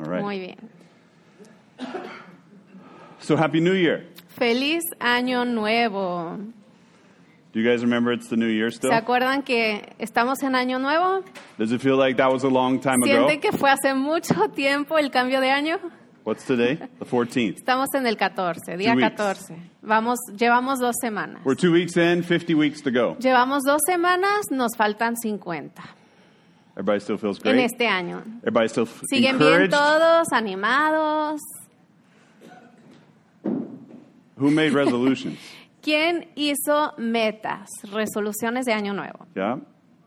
All right. Muy bien. So happy New Year. Feliz año nuevo. Do you guys remember it's the New Year still? ¿Se acuerdan que estamos en año nuevo? Does it feel like that was a long time ago? ¿Sienten que fue hace mucho tiempo el cambio de año? What's today? The 14th. Estamos en el 14, día Two weeks. 14. Vamos, llevamos dos semanas. We're two weeks in, 50 weeks to go. Llevamos dos semanas, nos faltan 50 Everybody still feels en great. este año. Everybody still ¿Siguen bien encouraged. todos, animados? Who made resolutions? ¿Quién hizo metas, resoluciones de año nuevo? yeah.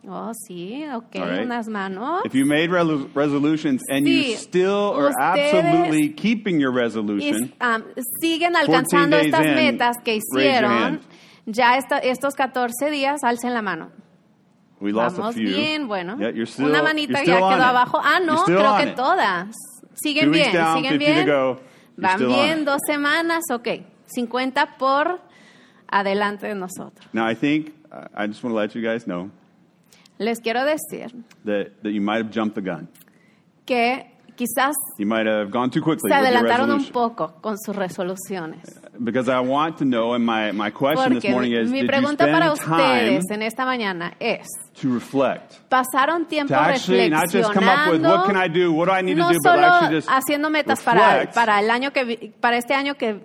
Oh, sí, ok, All right. unas manos. If you made resolutions and you still are ustedes- absolutely keeping your Y resolution, um, siguen alcanzando 14 days estas in, metas que raise your hicieron. hand. Ya esta- estos 14 días, alcen la mano. We lost Vamos a few. bien, bueno. Yeah, you're still, Una manita still ya quedó abajo. Ah, no, creo que it. todas. Siguen bien, down, siguen 50 to bien. go. Van bien, dos semanas, ok. 50 por adelante de nosotros. Now, I think, uh, I just want to let you guys know Les quiero decir that, that you might have jumped the gun. que quizás You might have gone too quickly se adelantaron un poco con sus resoluciones. Because I want to know, and my, my question this morning is, mi did you pregunta para spend time ustedes en esta mañana es, to reflect? ¿pasaron tiempo To actually not just come up with, what can I do, what do I need no to do, but solo actually just haciendo metas para, reflect. para el año que para este año que,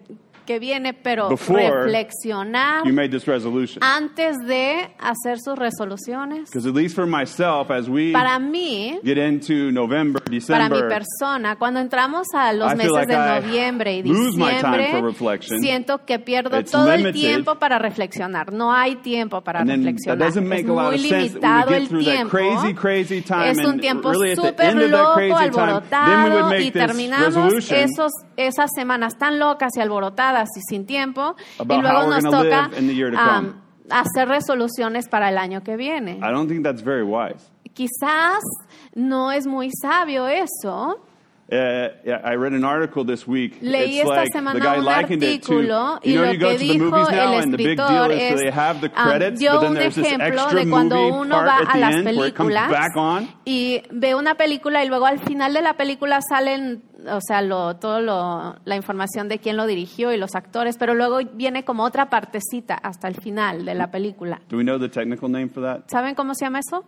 que viene, pero reflexionar you made this resolution? antes de hacer sus resoluciones. Because at least for myself, as we Para mí, get into November, para mi December, persona, cuando entramos a los I meses like de I noviembre y time diciembre, siento que pierdo It's todo el limited. tiempo para reflexionar. No hay tiempo para and reflexionar. Es muy limitado el tiempo. crazy, crazy time, Es un tiempo really súper loco, time, alborotado would y terminamos esos, esas semanas tan locas y alborotadas y sin tiempo y luego nos toca the um, hacer resoluciones para el año que viene. I don't think that's very wise. Quizás no es muy sabio eso. Uh, yeah, I read an article this week. Leí it's esta like the semana guy un likened it to, artículo y you know, lo you go que the dijo el the escritor is es they have the um, credits, dio but then un ejemplo de cuando uno va a the las películas y ve una película y luego al final de la película salen, o sea, lo, todo lo, la información de quién lo dirigió y los actores, pero luego viene como otra partecita hasta el final de la película. Do we know the technical name for that? ¿Saben cómo se llama eso?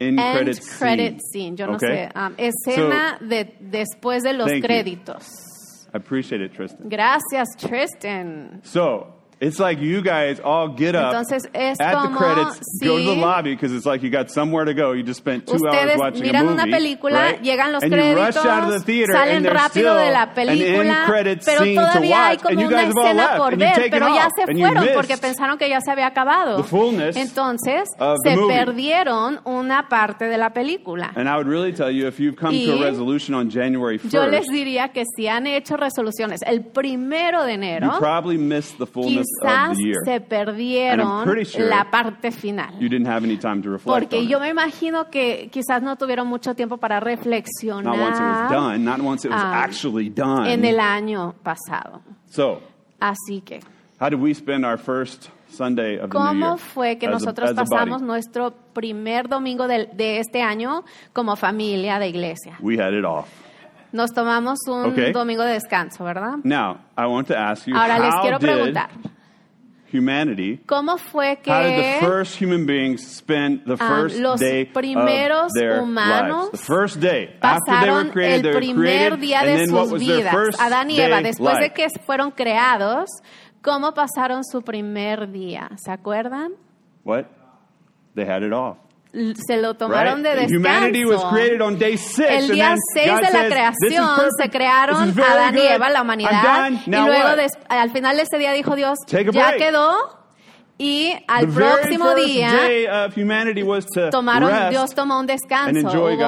End credit credit scene. scene, yo no Okay. sé, um, escena de después de los you. créditos. I appreciate it, Tristan. Gracias, Tristan. So it's like you guys all get up Entonces, es at the como credits, go to the lobby because it's like you got somewhere to go. You just spent two hours watching a miran movie, una película, right? llegan los and you rush créditos, out of the theater, salen and rápido still de la película, credit pero scene to todavía hay watch, como and you una escena por ver, pero ya se and you fueron porque pensaron que ya se había acabado. the fullness Entonces, of the se movie. perdieron una parte de la película. And I would really tell you if you've come to Y a resolution on January Yo les 1st, diría que si han hecho resoluciones el primero de you enero, probably missed the fullness quizás se perdieron sure la parte final. You didn't have any time to reflect Porque yo me imagino que quizás no tuvieron mucho tiempo para Not once it was reflexionar done, not once it was Ah, actually done. en el año pasado. So, Así que, how did we spend our first Sunday of the new year? ¿cómo fue que as nosotros a pasamos nuestro primer domingo del- de, este año como familia de iglesia? We had it off. Nos tomamos un Ok. domingo de descanso, ¿verdad? Now, I want to ask you, Ahora les quiero preguntar, humanity, ¿cómo fue how did the que first human beings spend the Ah, first los day primeros of their humanos lives? The first day. After they were pasaron created, el primer created, día and de then what sus vidas? first Adán y Eva, después de que fueron creados, ¿cómo pasaron su primer día? ¿Se acuerdan? What? They had it off. Se lo tomaron right? de descanso. Humanity was created on day six. El día then 6 God de la says, "This is creación se crearon Adán y. Eva, la humanidad, done. y luego des- al final de ese día dijo Dios, ya break." quedó, y al próximo día tomaron, Dios tomó un descanso,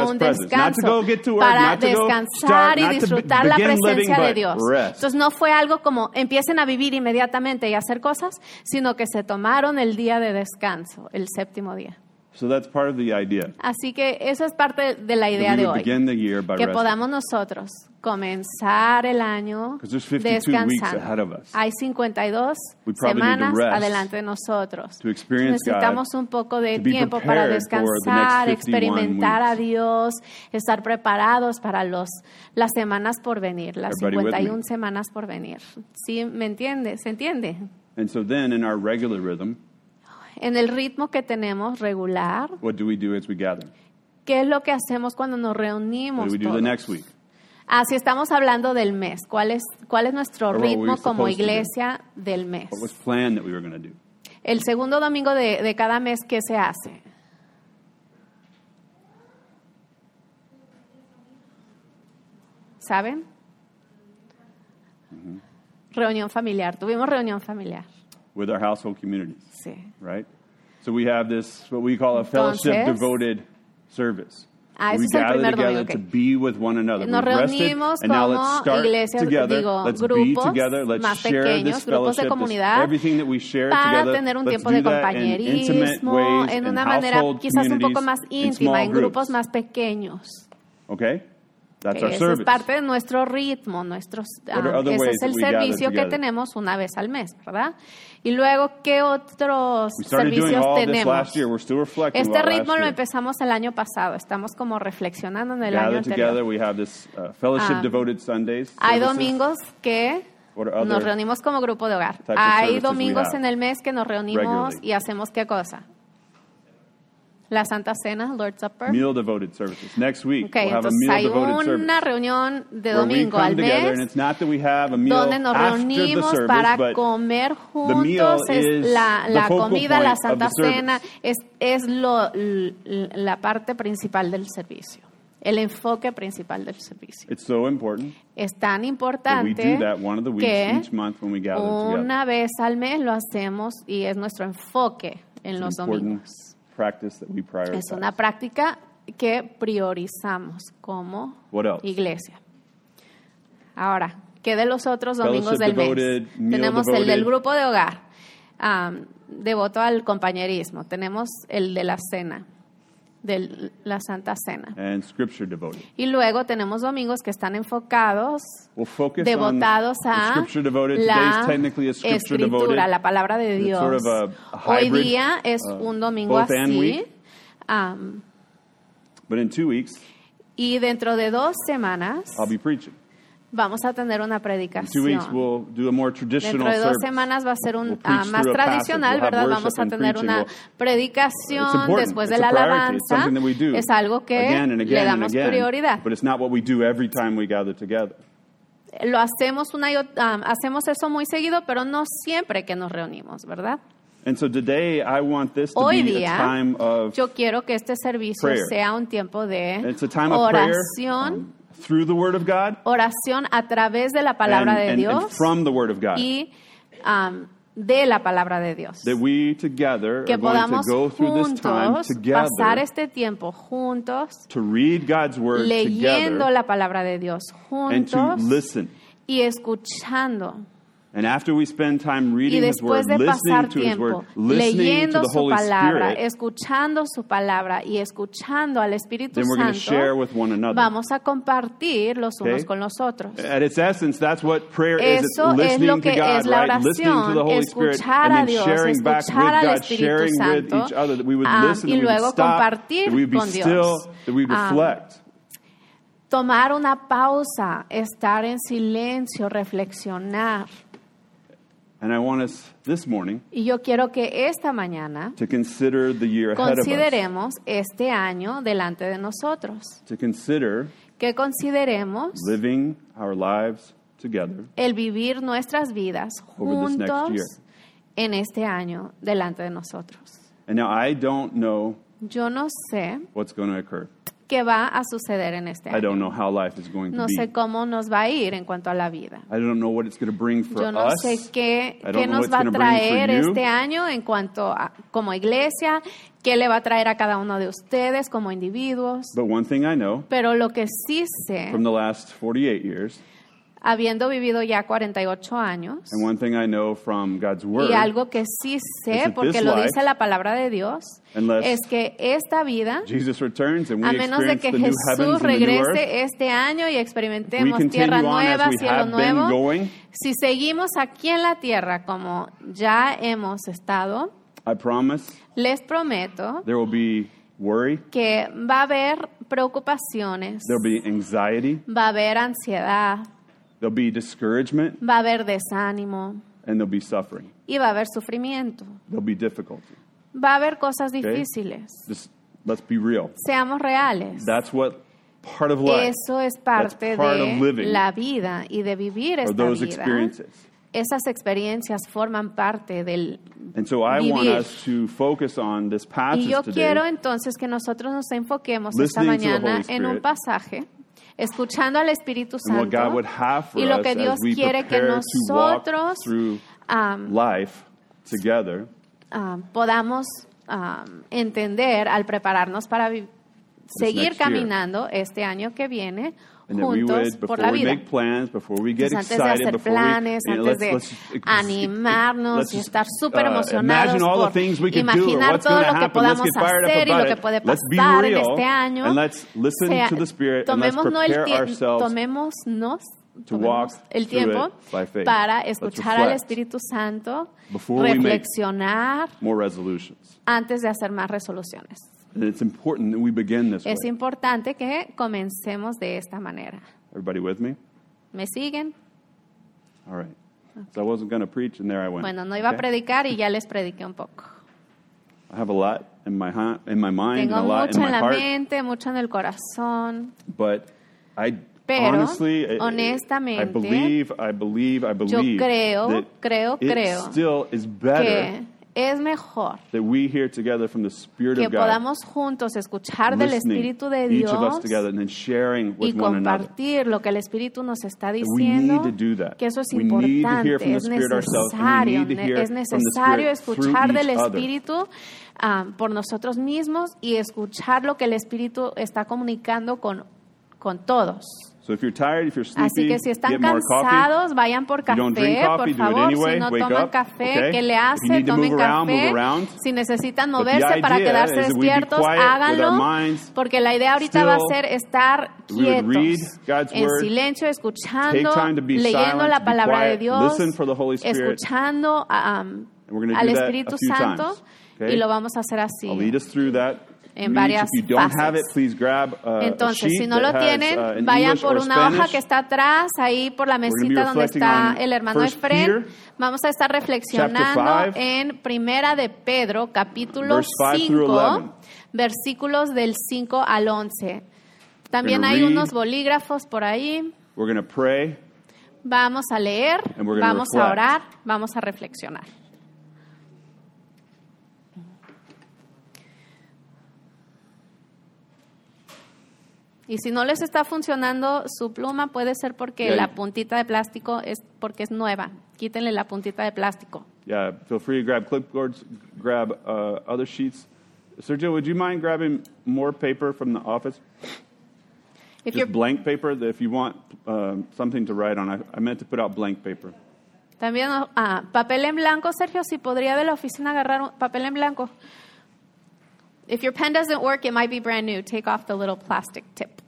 hubo un descanso para descansar y disfrutar la presencia de Dios. Entonces no fue algo como empiecen a vivir inmediatamente y hacer cosas, sino que se tomaron el día de descanso, el séptimo día. So that's part of the idea. Así que eso es parte de la idea de hoy. Que podamos nosotros comenzar el año 'Cause there's 52 weeks ahead descansando. Hay 52 We probably need to semanas adelante de nosotros. Necesitamos un poco de tiempo para descansar, 51 experimentar a. Dios, estar preparados para los, las semanas por venir, las Everybody with 51 me? semanas por venir. ¿Sí me entiende? ¿Se entiende? And so then in our regular rhythm, En el ritmo que tenemos regular, what do we do as we gather? ¿qué es lo que hacemos cuando nos What reunimos do we do todos? the next week? Ah, si estamos hablando del mes, ¿cuál es, cuál es nuestro Or what ritmo como iglesia del mes? What was planned that we were do? El segundo domingo de, de cada mes, ¿qué se hace? ¿Saben? Reunión familiar. Tuvimos reunión familiar. With our household communities, Sí. right? So we have this, what we call a fellowship Entonces- devoted service. Ah, we gather together domingo, to be with one another. Nos We've rested, and now let's start iglesias, together. digo, let's grupos be together. Let's más share pequeños, this grupos de fellowship, this- everything that we share para together. tener un let's tiempo do de that in intimate ways, en in una manera quizás un poco communities, más in íntima, small en grupos groups. más pequeños. Okay? That's our service. es parte de nuestro ritmo, nuestros, other ese es el servicio que tenemos una vez al mes, ¿verdad? Y luego, ¿qué otros servicios tenemos? Este ritmo lo empezamos el año pasado, estamos como reflexionando en el año Gather anterior. together. We have this uh, fellowship Ah, devoted Sundays. Hay domingos que nos reunimos como grupo de hogar. Hay domingos en el mes que nos reunimos regularly? y hacemos qué cosa? La Santa Cena, Lord's Supper. meal devoted services. Next week, Ok, we'll have a meal hay devoted service. una reunión de domingo al together, and mes it's not that we have a meal donde nos reunimos service, para comer juntos. Es la, la comida, la Santa. Cena, es, es lo, la parte principal del servicio, el enfoque principal del servicio. it's so important Es tan importante que una vez al mes lo hacemos y es nuestro enfoque en It's los domingos. Practice that we prioritize. Es una práctica que priorizamos como What else? iglesia. Ahora, ¿qué de los otros domingos Fellowship del mes? devoted, meal Tenemos el del grupo de hogar, devoto al compañerismo. Tenemos el de la cena, de la Santa Cena. and scripture devoted. Y luego tenemos domingos que están enfocados, We'll devotados a scripture devoted. la Today's technically a scripture devoted. escritura, la palabra de Dios. sort of a- a Hoy día es uh, un domingo así. am, But in two weeks, y dentro de dos semanas I'll be preaching. Vamos a tener una predicación. Dentro de dos semanas va a ser un preach más tradicional, ¿verdad? Vamos a tener una predicación después de la alabanza. Es algo que le damos prioridad. Lo hacemos una ah, hacemos eso muy seguido, pero no siempre que nos reunimos, ¿verdad? And so today, I want this to Hoy be día a time of yo quiero que este servicio prayer. sea un tiempo de oración, um, through the Word of God oración a través de la palabra and, de and- and Dios from the Word of God. y am, de la palabra de Dios. that we together que are going to podamos go through this time juntos together pasar este tiempo juntos to read God's Word leyendo together la palabra de Dios and to juntos listen. y escuchando. And after we spend time Y reading His después Word, de listening pasar to His Word, tiempo leyendo su palabra, escuchando su palabra y escuchando al Espíritu then we're going to share Santo, with one another. vamos a compartir los unos con los otros. At its essence, that's what prayer is. It's Eso es listening lo to que God, es la oración, escuchar a Dios, escuchar al Espíritu Santo, each other, that we would listen, y luego stop, compartir con Dios. Ah, reflect. Tomar una pausa, estar en silencio, reflexionar. And I want us this morning Y yo quiero que esta mañana to consider the year ahead of us, consideremos este año delante de nosotros. to consider Que consideremos living our lives together el vivir nuestras vidas juntos en este año delante de nosotros. And now I don't know Yo no sé what's going to occur. Qué va a suceder en este I año. don't know how life is going to No be. sé cómo nos va a ir en cuanto a la vida. I don't know what it's going to bring for Yo no us. sé qué, I nos va a traer este año en cuanto a como iglesia, qué le va a traer a cada uno de ustedes como individuos. But one thing I know Pero lo que sí sé from the last 48 years habiendo vivido ya 48 años. And one thing I know from God's word Y algo que sí sé, porque lo dice la palabra de Dios, es que esta vida, Jesus returns and we a menos de que Jesús regrese este año y experimentemos tierra nueva, cielo nuevo, going, si seguimos aquí en la tierra como ya hemos estado, I promise les prometo there will be worry, que va a haber preocupaciones, be anxiety, va a haber ansiedad, there'll be discouragement, va a haber desánimo and there'll be suffering. y va a haber sufrimiento. There'll be difficulty. Va a haber cosas difíciles. Just let's be real. Seamos reales. That's what part of life Eso es parte That's part of de living. la vida y de vivir esta those vida. experiences. Esas experiencias forman parte del And so I want vivir. us to focus on this passage Y yo today. quiero entonces que nosotros nos enfoquemos esta mañana en un pasaje, escuchando al Espíritu Santo y lo que Dios quiere que nosotros um, life together. ah, podamos ah, entender al prepararnos para seguir caminando este año que viene juntos would, por before la we vida. make plans, before we get Entonces, antes de excited, hacer before planes, antes de animarnos y estar súper emocionados por imaginar todo lo que podamos hacer y lo que puede pasar en este año. and let's listen Sea- to the Spirit and let's tomémonos el tiempo para escuchar al Espíritu Santo, before we make reflexionar more resolutions. antes de hacer más resoluciones. And it's important that we begin this Es way. importante que comencemos de esta manera. Everybody with me? ¿Me siguen? All right. So I wasn't going to preach, and there I went. Bueno, no iba a Okay? predicar y ya les prediqué un poco. I have a lot in my in my mind Tengo and a lot mucho in en my la heart, mente, mucho en el corazón. but I Pero, honestly, I- I, honestamente, believe, I believe, I Yo believe creo, that creo, it creo still is better que es mejor that we hear together from the Spirit que of God, podamos juntos escuchar del listening, Espíritu de each of us Dios together, and then sharing y with one another. compartir lo que el Espíritu nos está we diciendo, need to do that. que eso es We need to hear importante, from the es Spirit ourselves, and we necesario, need to hear es from the necesario Spirit through escuchar del each other. Espíritu ah, por nosotros mismos y escuchar lo que el Espíritu está comunicando con, con todos. So if you're tired, if you're sleepy, Así que si están cansados, vayan por If you don't drink café, coffee, por do it favor. anyway. Si no toman up, café, okay? ¿qué le hace? need to Tomen move around, café. Si necesitan moverse para quedarse despiertos, háganlo. minds, Porque la idea ahorita va a still, ser estar quietos, God's en word, silencio, escuchando, time to be leyendo silent, la palabra de quiet, Dios, listen for the Holy Spirit. escuchando um, al Espíritu Santo okay? y lo vamos a hacer así. En varias fases. Entonces, si no lo tienen, uh, vayan por or una hoja que está atrás, ahí por la mesita donde está el hermano Efren. Vamos a estar reflexionando en Primera de Pedro, capítulo verse five through 5, 11. versículos del 5 al 11. También hay unos bolígrafos por ahí. Vamos a leer, vamos a orar, vamos a reflexionar. Y si no les está funcionando su pluma, puede ser porque Yeah. la puntita de plástico es porque es nueva. Quítenle la puntita de plástico. Yeah, feel free to grab clipboards, grab uh, other sheets. Sergio, would you mind grabbing more paper from the office? If Just blank paper. If you want um, something to write on, I, I meant to put out blank paper. También, ah, papel en blanco, Sergio, si podría de la oficina agarrar un papel en blanco. If your pen doesn't work, it might be brand new. Take off the little plastic tip.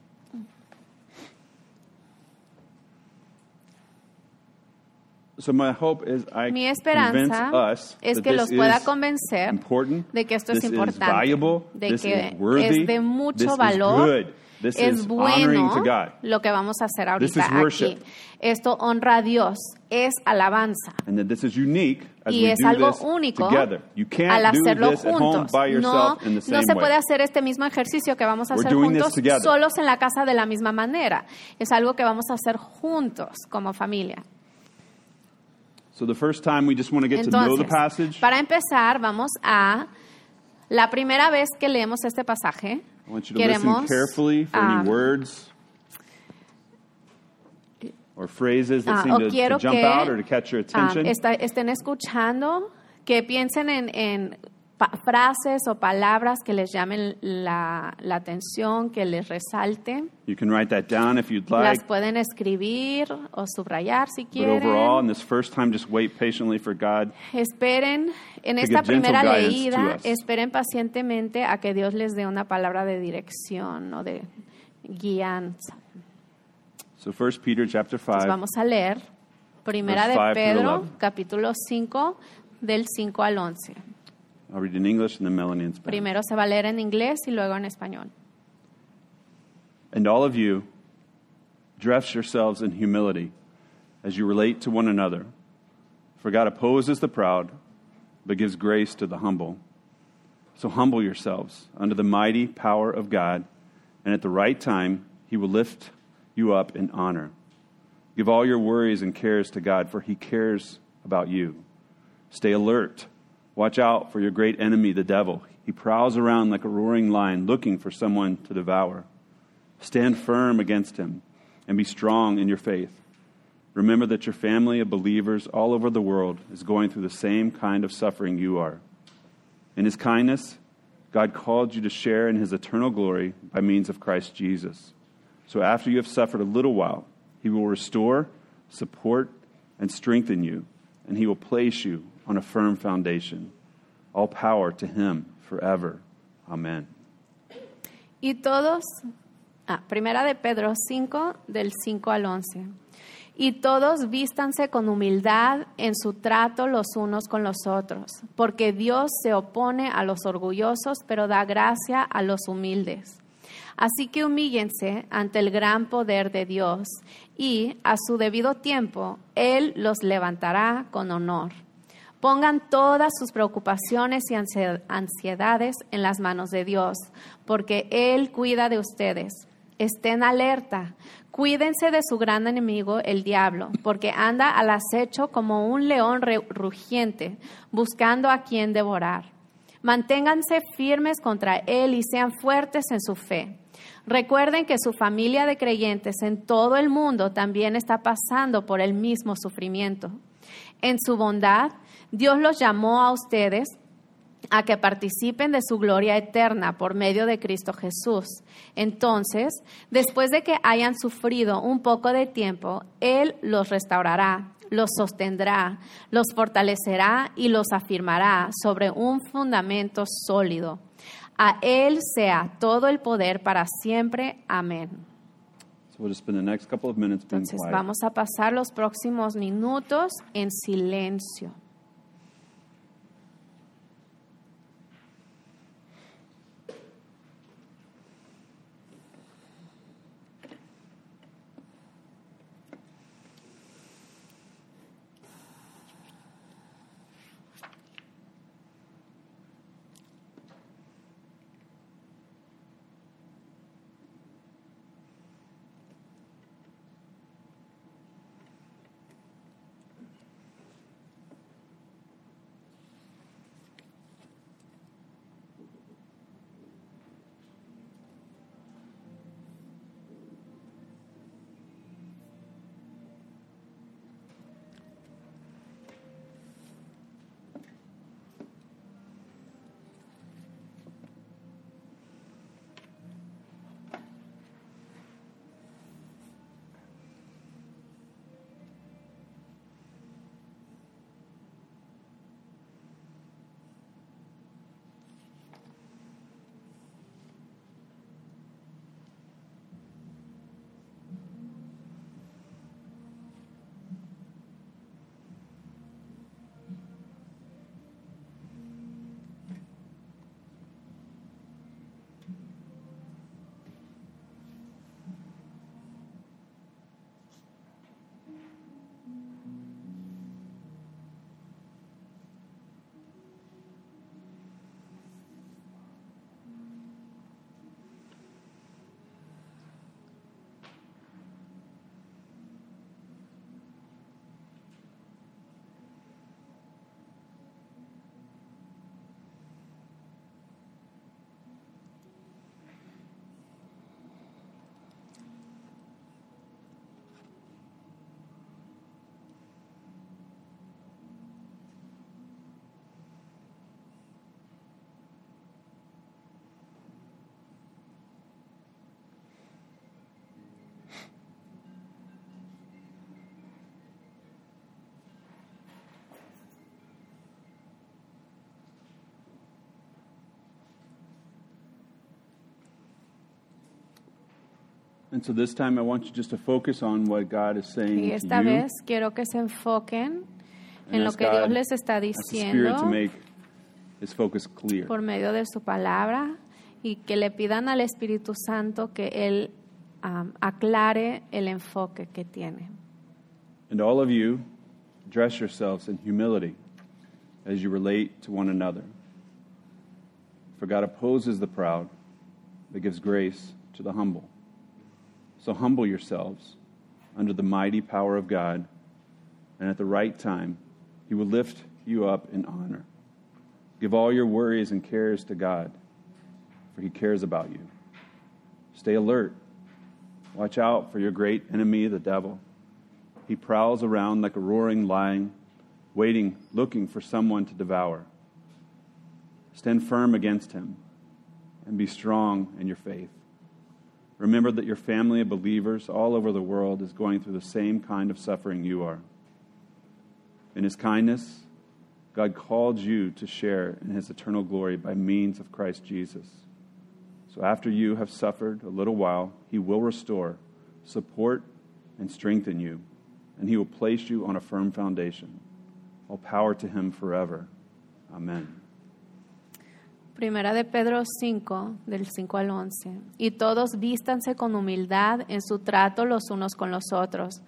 So my hope is I Mi convince esperanza us es that que los pueda convencer important, de que esto es importante, valuable, de que worthy, es de mucho valor, this es is honoring bueno to God. lo que vamos a hacer This ahorita is worship. aquí. Esto honra a Dios, es alabanza. And that this is unique as Y we es do algo this único together. You can't al hacerlo juntos. by No, yourself in the same no se way. puede hacer este mismo ejercicio que vamos a We're hacer juntos solos en la casa de la misma manera. Es algo que vamos a hacer juntos como familia. So the first time we just want to get to know the Entonces, para empezar, vamos a la primera vez que leemos este pasaje. I want you to listen carefully for any words or phrases that ah, seem to, to jump que out or to catch your ah, attention. estén escuchando, que piensen en, en frases o palabras que les llamen la, la atención, que les resalte. You can write that down if you'd Las like. pueden escribir o subrayar si But overall, quieren. in this first time, just wait patiently for God Esperen en esta primera leída, esperen pacientemente a que Dios les dé una palabra de dirección o de guianza. So 1 Peter chapter Entonces 5, vamos a leer Primera de 5 through Pedro, 11. capítulo 5, del 5 al 11. I'll read in English and then Melanie in Spanish. Primero se va a leer en inglés y luego en español. And all of you, dress yourselves in humility as you relate to one another. For God opposes the proud, but gives grace to the humble. So humble yourselves under the mighty power of God, and at the right time, He will lift you up in honor. Give all your worries and cares to God, for He cares about you. Stay alert. Watch out for your great enemy, the devil. He prowls around like a roaring lion looking for someone to devour. Stand firm against him and be strong in your faith. Remember that your family of believers all over the world is going through the same kind of suffering you are. In his kindness, God called you to share in his eternal glory by means of Christ Jesus. So after you have suffered a little while, he will restore, support, and strengthen you, and he will place you on a firm foundation. All power to him forever. Amen. Y todos, ah, primera de Pedro 5, del 5 al 11. Y todos vístanse con humildad en su trato los unos con los otros, porque Dios se opone a los orgullosos, pero da gracia a los humildes. Así que humíllense ante el gran poder de Dios, y a su debido tiempo Él los levantará con honor. Pongan todas sus preocupaciones y ansie- ansiedades en las manos de Dios, porque Él cuida de ustedes. Estén alerta. Cuídense de su gran enemigo, el diablo, porque anda al acecho como un león rugiente, buscando a quien devorar. Manténganse firmes contra Él y sean fuertes en su fe. Recuerden que su familia de creyentes en todo el mundo también está pasando por el mismo sufrimiento. En su bondad, Dios los llamó a ustedes a que participen de su gloria eterna por medio de Cristo Jesús. Entonces, después de que hayan sufrido un poco de tiempo, Él los restaurará, los sostendrá, los fortalecerá y los afirmará sobre un fundamento sólido. A Él sea todo el poder para siempre. Amén. Entonces vamos a pasar los próximos minutos en silencio. And so this time I want you just to focus on what God is saying Y to esta you. vez quiero que se enfoquen and en lo que Dios les está ask the Spirit diciendo to make His focus clear. por medio de su palabra y que le pidan al Espíritu Santo que Él am, aclare el enfoque que tiene. And all of you, dress yourselves in humility as you relate to one another. For God opposes the proud, but gives grace to the humble. So humble yourselves under the mighty power of God, and at the right time, He will lift you up in honor. Give all your worries and cares to God, for He cares about you. Stay alert. Watch out for your great enemy, the devil. He prowls around like a roaring lion, waiting, looking for someone to devour. Stand firm against him and be strong in your faith. Remember that your family of believers all over the world is going through the same kind of suffering you are. In his kindness, God called you to share in his eternal glory by means of Christ Jesus. So after you have suffered a little while, he will restore, support, and strengthen you, and he will place you on a firm foundation. All power to him forever. Amen. Primera de Pedro 5, del 5 al 11. Y todos vístanse con humildad en su trato los unos con los otros,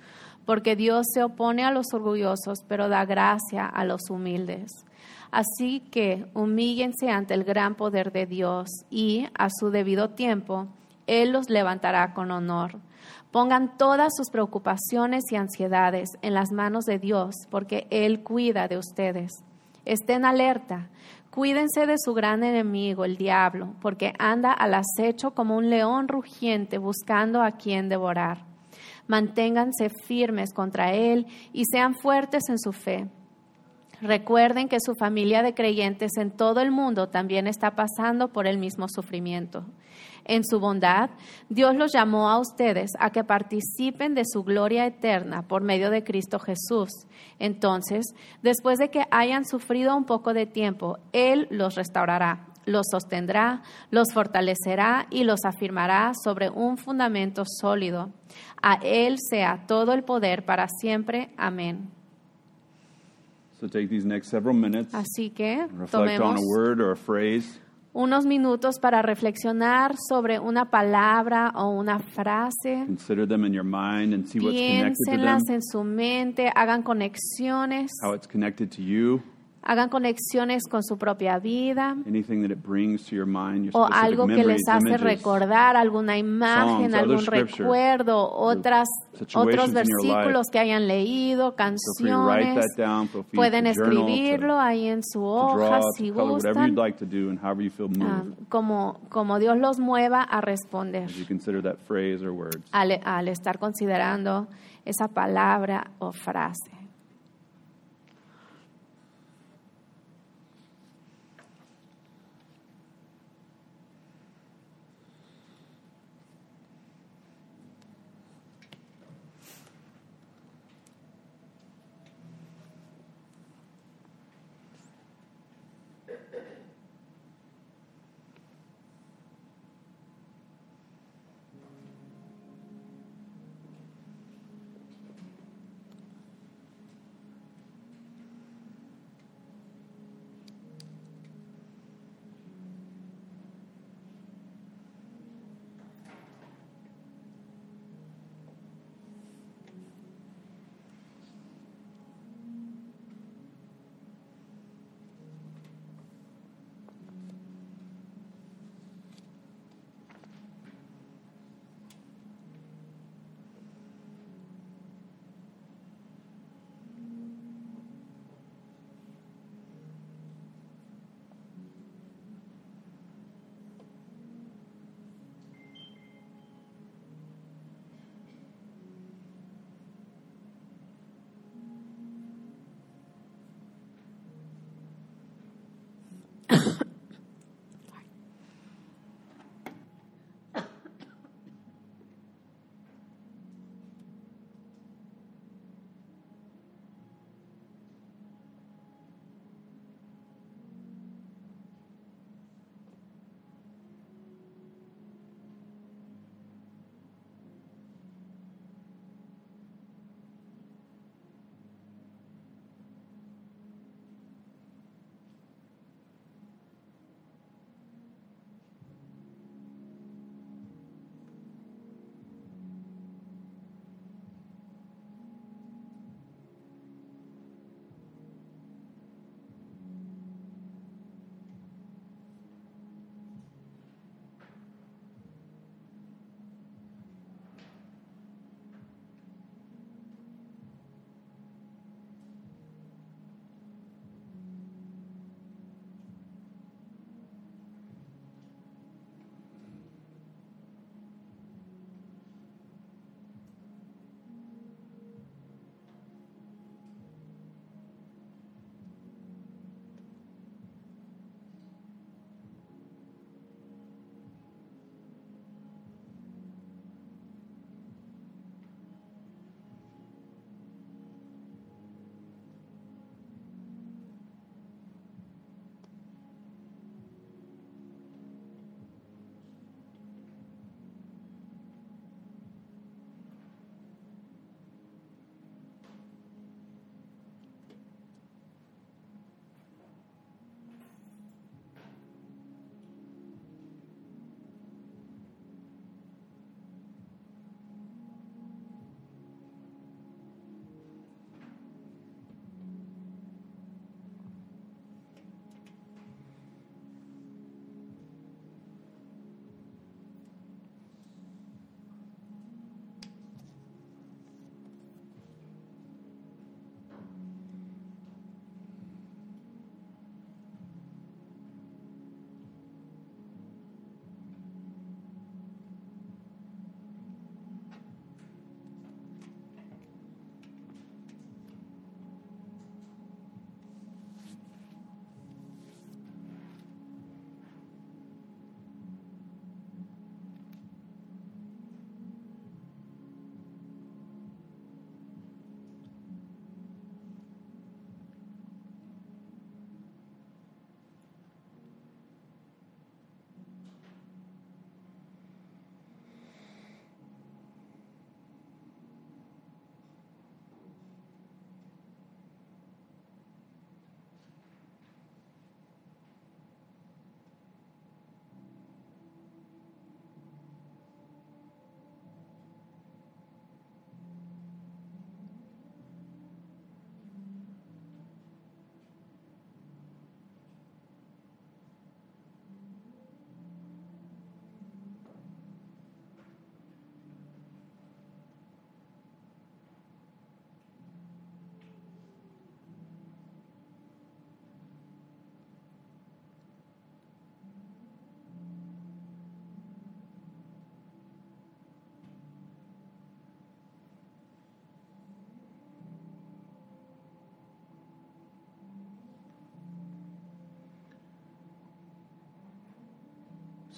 porque Dios se opone a los orgullosos, pero da gracia a los humildes. Así que humíllense ante el gran poder de Dios y, a su debido tiempo, Él los levantará con honor. Pongan todas sus preocupaciones y ansiedades en las manos de Dios, porque Él cuida de ustedes. Estén alerta, cuídense de su gran enemigo, el diablo, porque anda al acecho como un león rugiente buscando a quien devorar. Manténganse firmes contra Él y sean fuertes en su fe. Recuerden que su familia de creyentes en todo el mundo también está pasando por el mismo sufrimiento. En su bondad, Dios los llamó a ustedes a que participen de su gloria eterna por medio de Cristo Jesús. Entonces, después de que hayan sufrido un poco de tiempo, Él los restaurará, los sostendrá, los fortalecerá y los afirmará sobre un fundamento sólido. A Él sea todo el poder para siempre. Amén. So take these next several minutes Así que and reflect on tomemos a word or a phrase unos minutos para reflexionar sobre una palabra o una frase. Consider them in your mind and see what's connected to them, Piénsenlas en su mente, hagan conexiones, how it's connected to you, hagan conexiones con su propia vida anything that it brings to your mind, your o algo que les hace images, recordar alguna imagen, songs, algún recuerdo, otras otros versículos que hayan leído, canciones. down, Pueden journal, to- escribirlo ahí en su hoja draw, si color, gustan, like moved como, como Dios los mueva a responder. al, al estar considerando esa palabra o frase.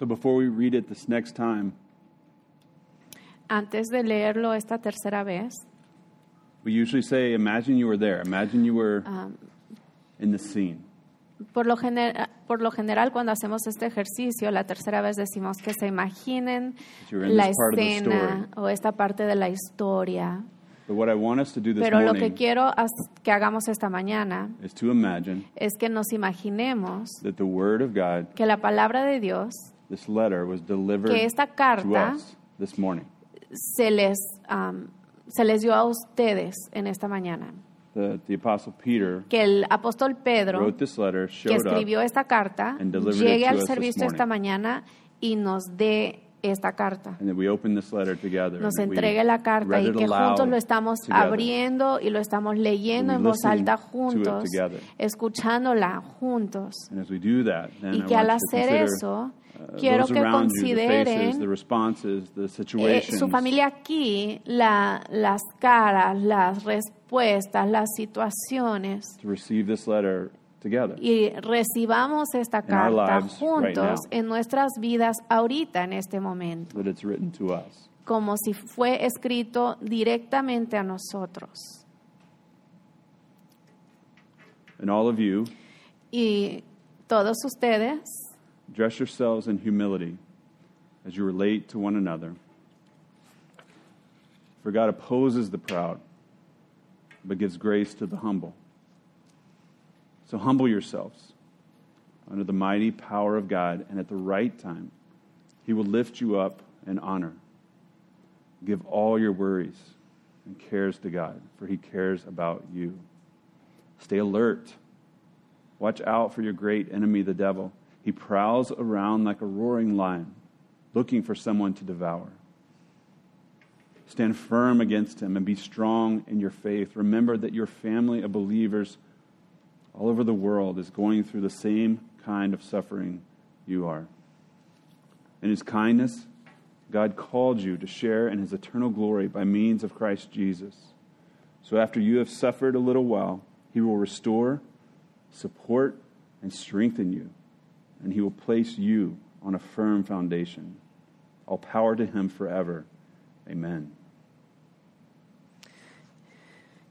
So before we read it this next time, Antes de leerlo esta tercera vez, we usually say, Imagine you were there. Imagine you were um, in the scene. por, lo gener- por lo general cuando hacemos este ejercicio, la tercera vez decimos que se imaginen you're in la this part of the escena o esta parte de la historia. But what I want us to do this Pero lo que morning quiero haz- que hagamos esta mañana is to imagine es que nos imaginemos that the Word of God, que la palabra de Dios this letter, was delivered Que esta to carta- us this morning. se les, um, se les dio a ustedes en esta mañana. The, the Apostle Peter Que el apóstol Pedro, wrote this letter, que escribió esta carta, and delivered it llegue to al us this servicio esta mañana y nos dé esta carta. and we opened this letter together. Nos and entregue la carta y que juntos lo estamos together. abriendo y lo estamos leyendo en we voz alta juntos, together. escuchándola juntos. And as we do that, Y I que al hacer eso, quiero those que around you, the faces, consideren the responses, the eh, su familia aquí, la- las caras, las respuestas, las situaciones, to receive this letter together. y recibamos esta carta juntos en nuestras vidas ahorita, en este momento, That it's written to us. como si fue escrito directamente a nosotros. And all of you, Y todos ustedes, dress yourselves in humility as you relate to one another. For God opposes the proud, but gives grace to the humble. So humble yourselves under the mighty power of God, and at the right time, He will lift you up in honor. Give all your worries and cares to God, for He cares about you. Stay alert. Watch out for your great enemy, the devil. He prowls around like a roaring lion, looking for someone to devour. Stand firm against him and be strong in your faith. Remember that your family of believers all over the world is going through the same kind of suffering you are. In his kindness, God called you to share in his eternal glory by means of Christ Jesus. So after you have suffered a little while, he will restore, support, and strengthen you, and he will place you on a firm foundation. All power to him forever. Amen.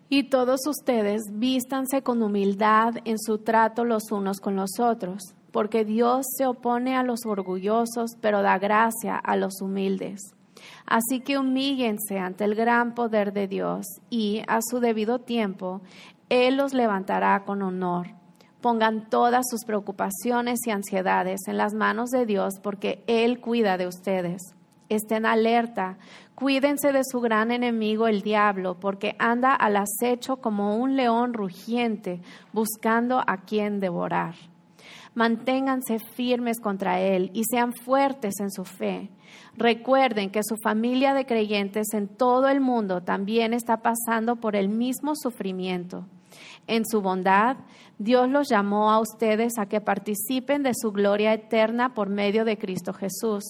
Y todos ustedes vístanse con humildad en su trato los unos con los otros, porque Dios se opone a los orgullosos, pero da gracia a los humildes. Así que humíllense ante el gran poder de Dios y, a su debido tiempo, Él los levantará con honor. Pongan todas sus preocupaciones y ansiedades en las manos de Dios, porque Él cuida de ustedes. Estén alerta, cuídense de su gran enemigo el diablo, porque anda al acecho como un león rugiente, buscando a quien devorar. Manténganse firmes contra él y sean fuertes en su fe. Recuerden que su familia de creyentes en todo el mundo también está pasando por el mismo sufrimiento. En su bondad, Dios los llamó a ustedes a que participen de su gloria eterna por medio de Cristo Jesús.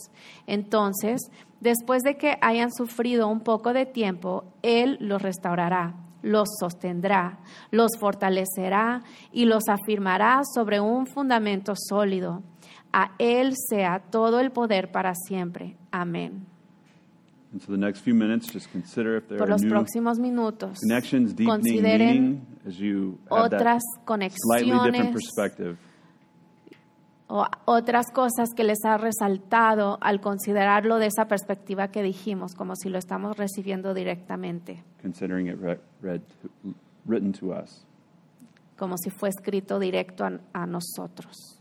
Entonces, después de que hayan sufrido un poco de tiempo, Él los restaurará, los sostendrá, los fortalecerá y los afirmará sobre un fundamento sólido. A Él sea todo el poder para siempre. Amén. Por los próximos minutos, consideren meaning as you have that otras slightly different conexiones perspective. o otras cosas que les ha resaltado al considerarlo de esa perspectiva que dijimos, como si lo estamos recibiendo directamente, considering it re- read to, written to us. como si fue escrito directo a, a nosotros.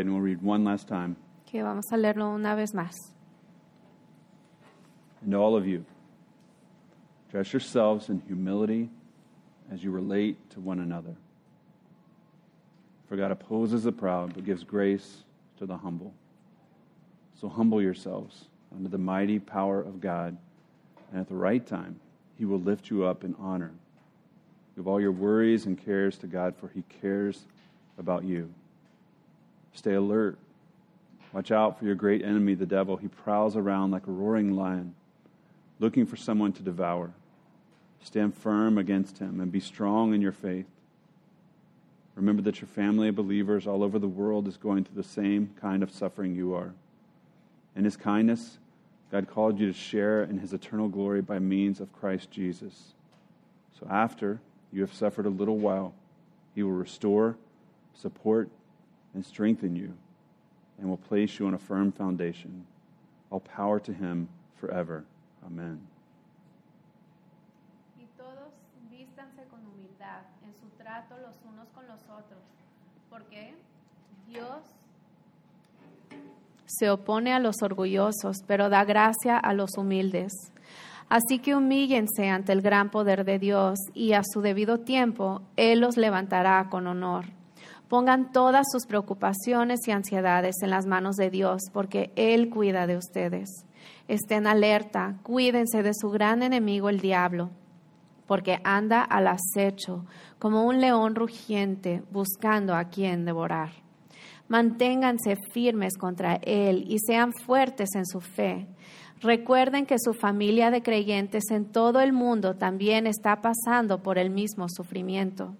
And we'll read one last time. que vamos a leerlo una vez más. And all of you, dress yourselves in humility as you relate to one another. For God opposes the proud, but gives grace to the humble. So humble yourselves under the mighty power of God, and at the right time, He will lift you up in honor. Give all your worries and cares to God, for He cares about you. Stay alert. Watch out for your great enemy, the devil. He prowls around like a roaring lion, looking for someone to devour. Stand firm against him and be strong in your faith. Remember that your family of believers all over the world is going through the same kind of suffering you are. In his kindness, God called you to share in his eternal glory by means of Christ Jesus. So after you have suffered a little while, he will restore, support, and strengthen you, and will place you on a firm foundation. All power to him forever. Amen. Y todos vístanse con humildad en su trato los unos con los otros, porque Dios se opone a los orgullosos, pero da gracia a los humildes. Así que humíllense ante el gran poder de Dios y a su debido tiempo Él los levantará con honor. Pongan todas sus preocupaciones y ansiedades en las manos de Dios, porque Él cuida de ustedes. Estén alerta, cuídense de su gran enemigo el diablo, porque anda al acecho como un león rugiente buscando a quien devorar. Manténganse firmes contra Él y sean fuertes en su fe. Recuerden que su familia de creyentes en todo el mundo también está pasando por el mismo sufrimiento.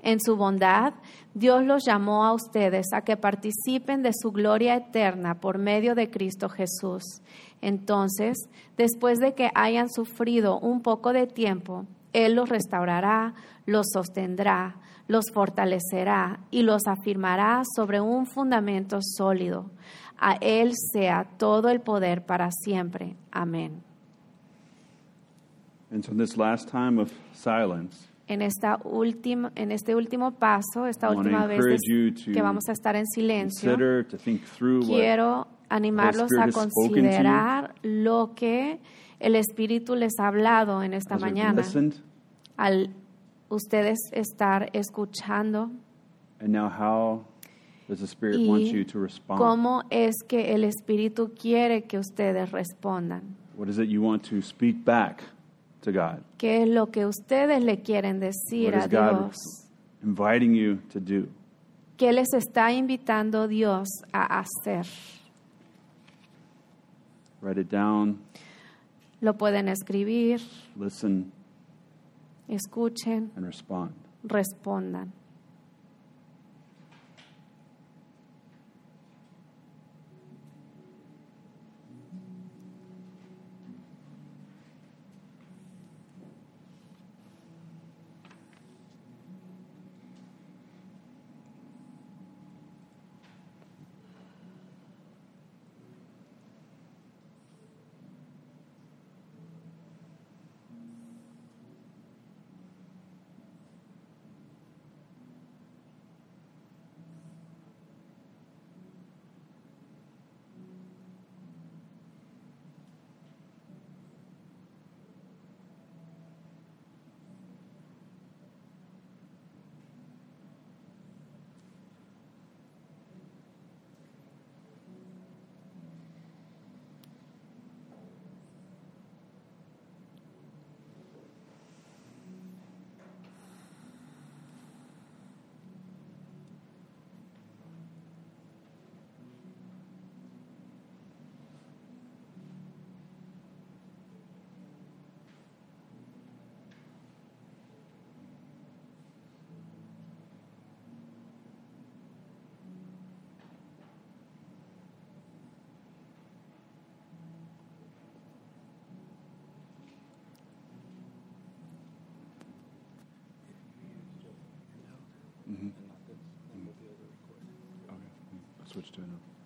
En su bondad, Dios los llamó a ustedes a que participen de su gloria eterna por medio de Cristo Jesús. Entonces, después de que hayan sufrido un poco de tiempo, Él los restaurará, los sostendrá, los fortalecerá y los afirmará sobre un fundamento sólido. A Él sea todo el poder para siempre. Amén. And so, this last time of silence, En, esta última, en este último paso, esta última vez que vamos a estar en silencio, quiero animarlos a considerar lo que el Espíritu les ha hablado en esta mañana. Al ustedes estar escuchando and now how does the Spirit want you y to respond? cómo es que el Espíritu quiere que ustedes respondan. What is it you want to speak back to God? ¿Qué es lo que ustedes le quieren decir What a Dios? inviting you to do? ¿Qué les está invitando Dios a hacer? Write it down, Lo pueden escribir, listen, escuchen, and respond. respondan. Switch to another.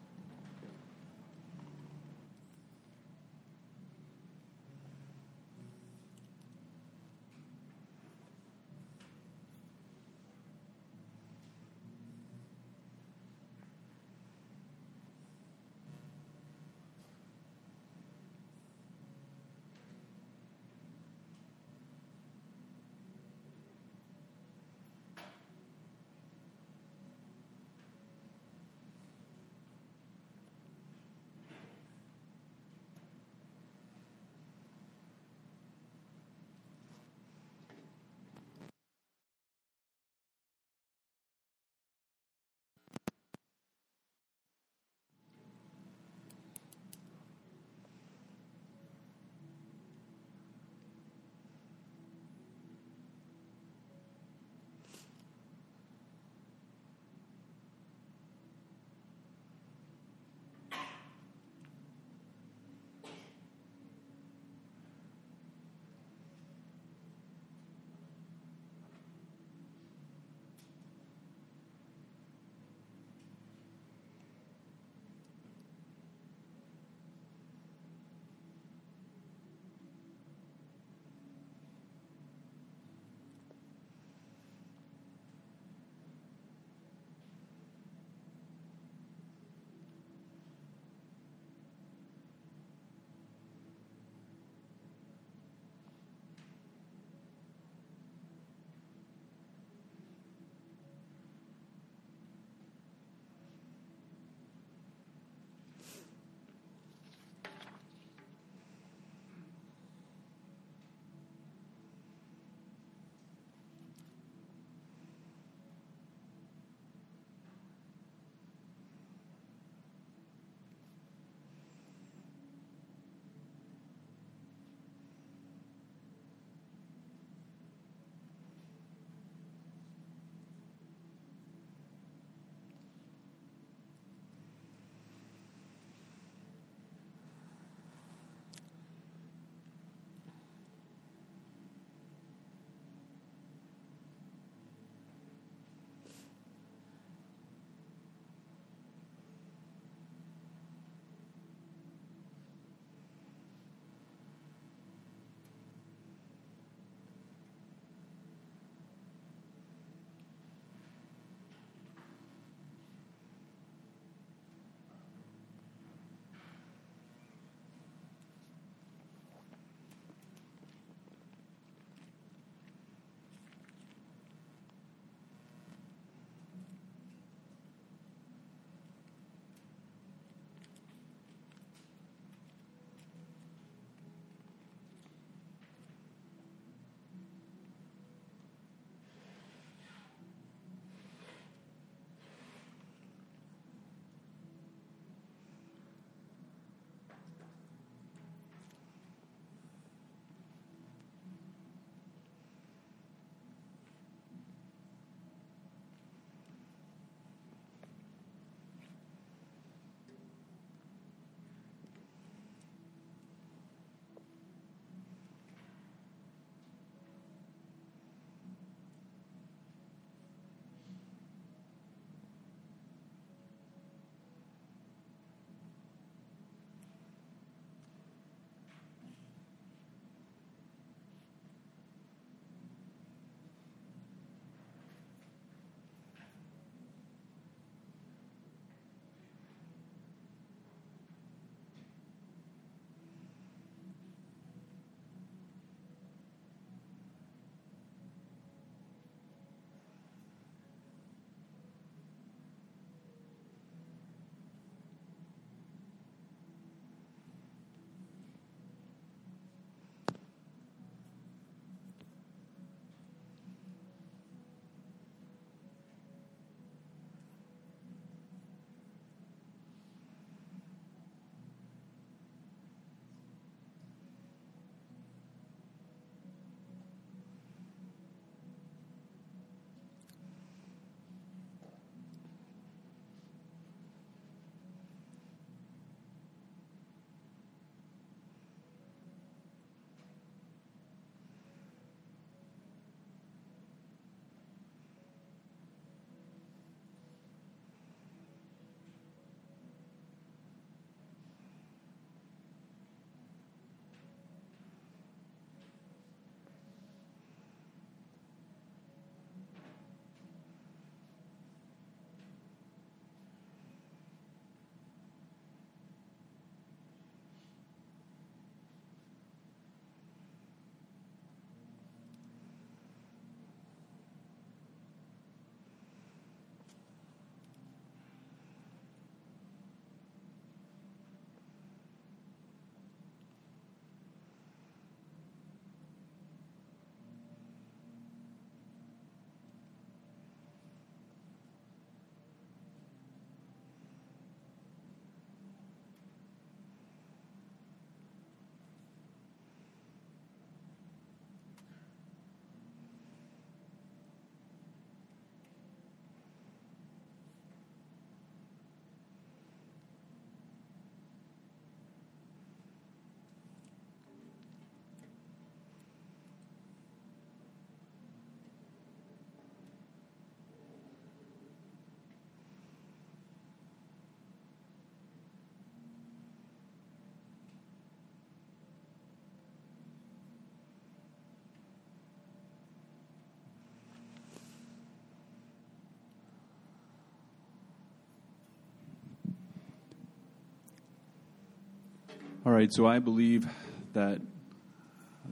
All right, so I believe that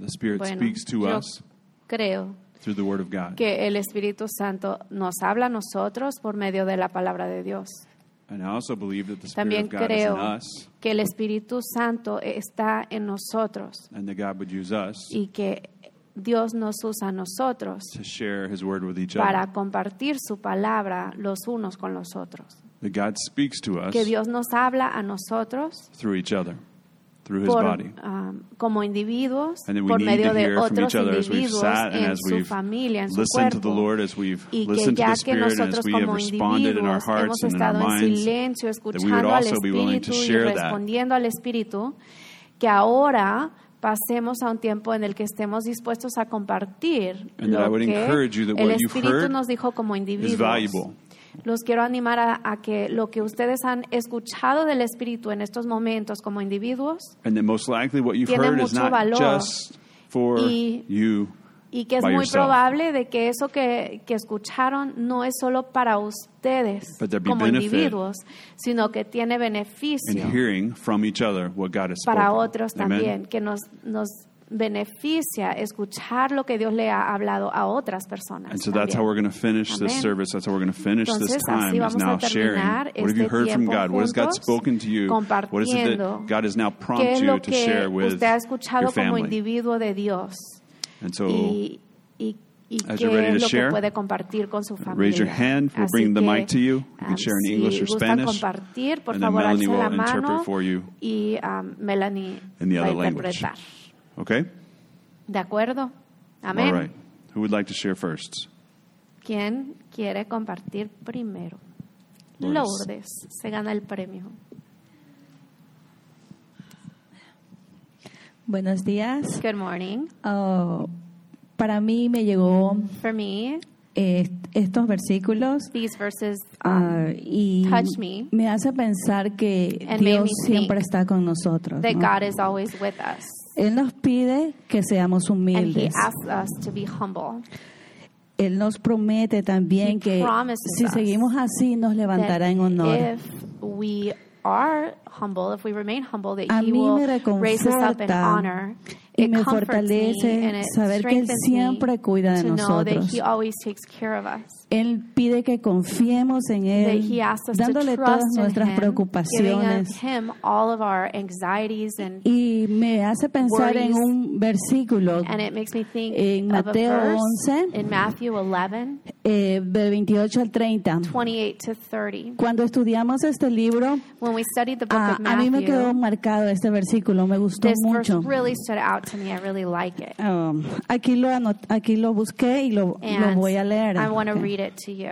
the Spirit Bueno, speaks to yo us creo through the Word of God. que el Espíritu Santo nos habla a nosotros por medio de la palabra de Dios. And I also believe that the Spirit También of God is in creo us que el Espíritu Santo está en nosotros and that God would use us y que Dios nos usa a nosotros to share His Word with each other. para compartir su palabra los unos con los otros. That God speaks to us Que Dios nos habla a nosotros through each other, through His por, body. um, como individuos, And then we por need medio to de hear from otros each other as we've individuos sat and en as su we've familia, en su listened to the cuerpo. Lord, as we've Y que listened to ya the que Spirit, and as nosotros we have como responded in our individuos hearts hemos and in our estado en minds, silencio, that we would escuchando al also be willing to Espíritu y share that. respondiendo al Espíritu, que ahora pasemos a un tiempo en el que estemos dispuestos a compartir And that I lo would que encourage you that el what you've Espíritu heard nos dijo como is individuos. valuable. Los quiero animar a, a que lo que ustedes han escuchado del Espíritu en estos momentos como individuos Tiene mucho valor. Y- you, y que es muy yourself. probable de que eso que, que escucharon no es solo para ustedes como individuos, sino que tiene beneficio hearing from each other what God has para otros Amen? también, que nos, nos beneficia escuchar lo que Dios le ha hablado a otras personas. And so that's también. how we're going to finish this service. That's how we're going to finish this time is now a sharing. What have you este heard from God? What has God spoken to you? What is it that God has now ¿Qué prompted es you lo to share with usted ha your escuchado como individuo de Dios? And so y, y, y As qué you're ready es to lo share, que puede compartir con su familia. raise your hand. We'll Así bring the que, mic to you. You can um, share in si English or Spanish, and then Melanie will interpret for you y um, Melanie in the other language. Okay? ¿De acuerdo? Amén. All right. Who would like to share first? ¿Quién quiere compartir primero? Lourdes. Lourdes se gana el premio. Buenos días. Good morning. Oh, para mí me llegó For me, eh, estos versículos these verses ah, y touch me. me hace pensar que Dios siempre está con nosotros. that ¿no? God is always with us. Él nos pide que seamos And He humildes. asks us to be humble. Él nos promete también que promises si us seguimos así nos levantará en honor. If we are humble, if we remain humble, that A He mí will me raise us up in reconforta honor. y It me comforts fortalece me and it saber que Él strengthens siempre me cuida de to know that nosotros. He always takes care of us. Él pide que confiemos en Él, dándole to todas nuestras preocupaciones. Him all of our anxieties and Y me hace pensar en un versículo and it makes me think En Mateo verse 11. In Matthew 11, eh, del 28 al 30. 28 to 30. Cuando estudiamos este libro, When we studied the book a, of a mí me quedó Matthew, marcado este versículo, me gustó this verse mucho. really stood out to me. I really like it. Um, aquí, lo aquí lo busqué y lo, lo voy a leer. I want to Ok. read it to you.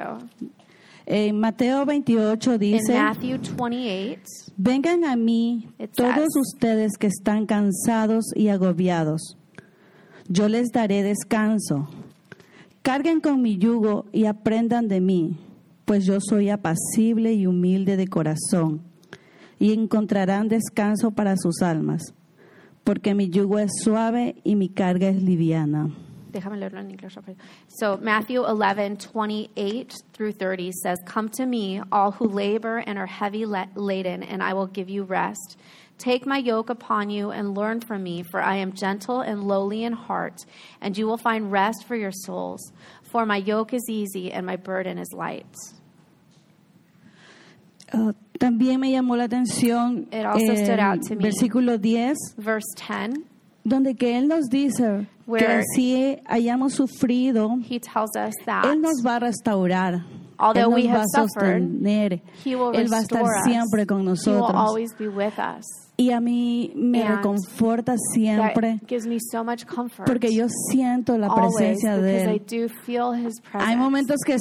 En Mateo 28 In dice, Matthew 28, vengan a mí It todos says- ustedes que están cansados y agobiados. Yo les daré descanso. Carguen con mi yugo y aprendan de mí, pues yo soy apacible y humilde de corazón, y encontrarán descanso para sus almas, porque mi yugo es suave y mi carga es liviana. déjame leerlo en inglés. So Matthew 11, 28 through 30 says, Come to me, all who labor and are heavy la- laden, and I will give you rest. Take my yoke upon you and learn from me, for I am gentle and lowly in heart, and you will find rest for your souls. For my yoke is easy and my burden is light. Ah, también me llamó la atención It also el stood out to me. versículo 10, Verse 10, donde que Él nos dice que Where- así hayamos sufrido, he tells us that Él nos va a restaurar. Although Él we nos va have a suffered, sostener. he will Él va a estar restore us. siempre con He will nosotros. always be with us. Y a mí me And reconforta siempre That gives me so much comfort. porque yo siento la presencia de Él. Hay momentos que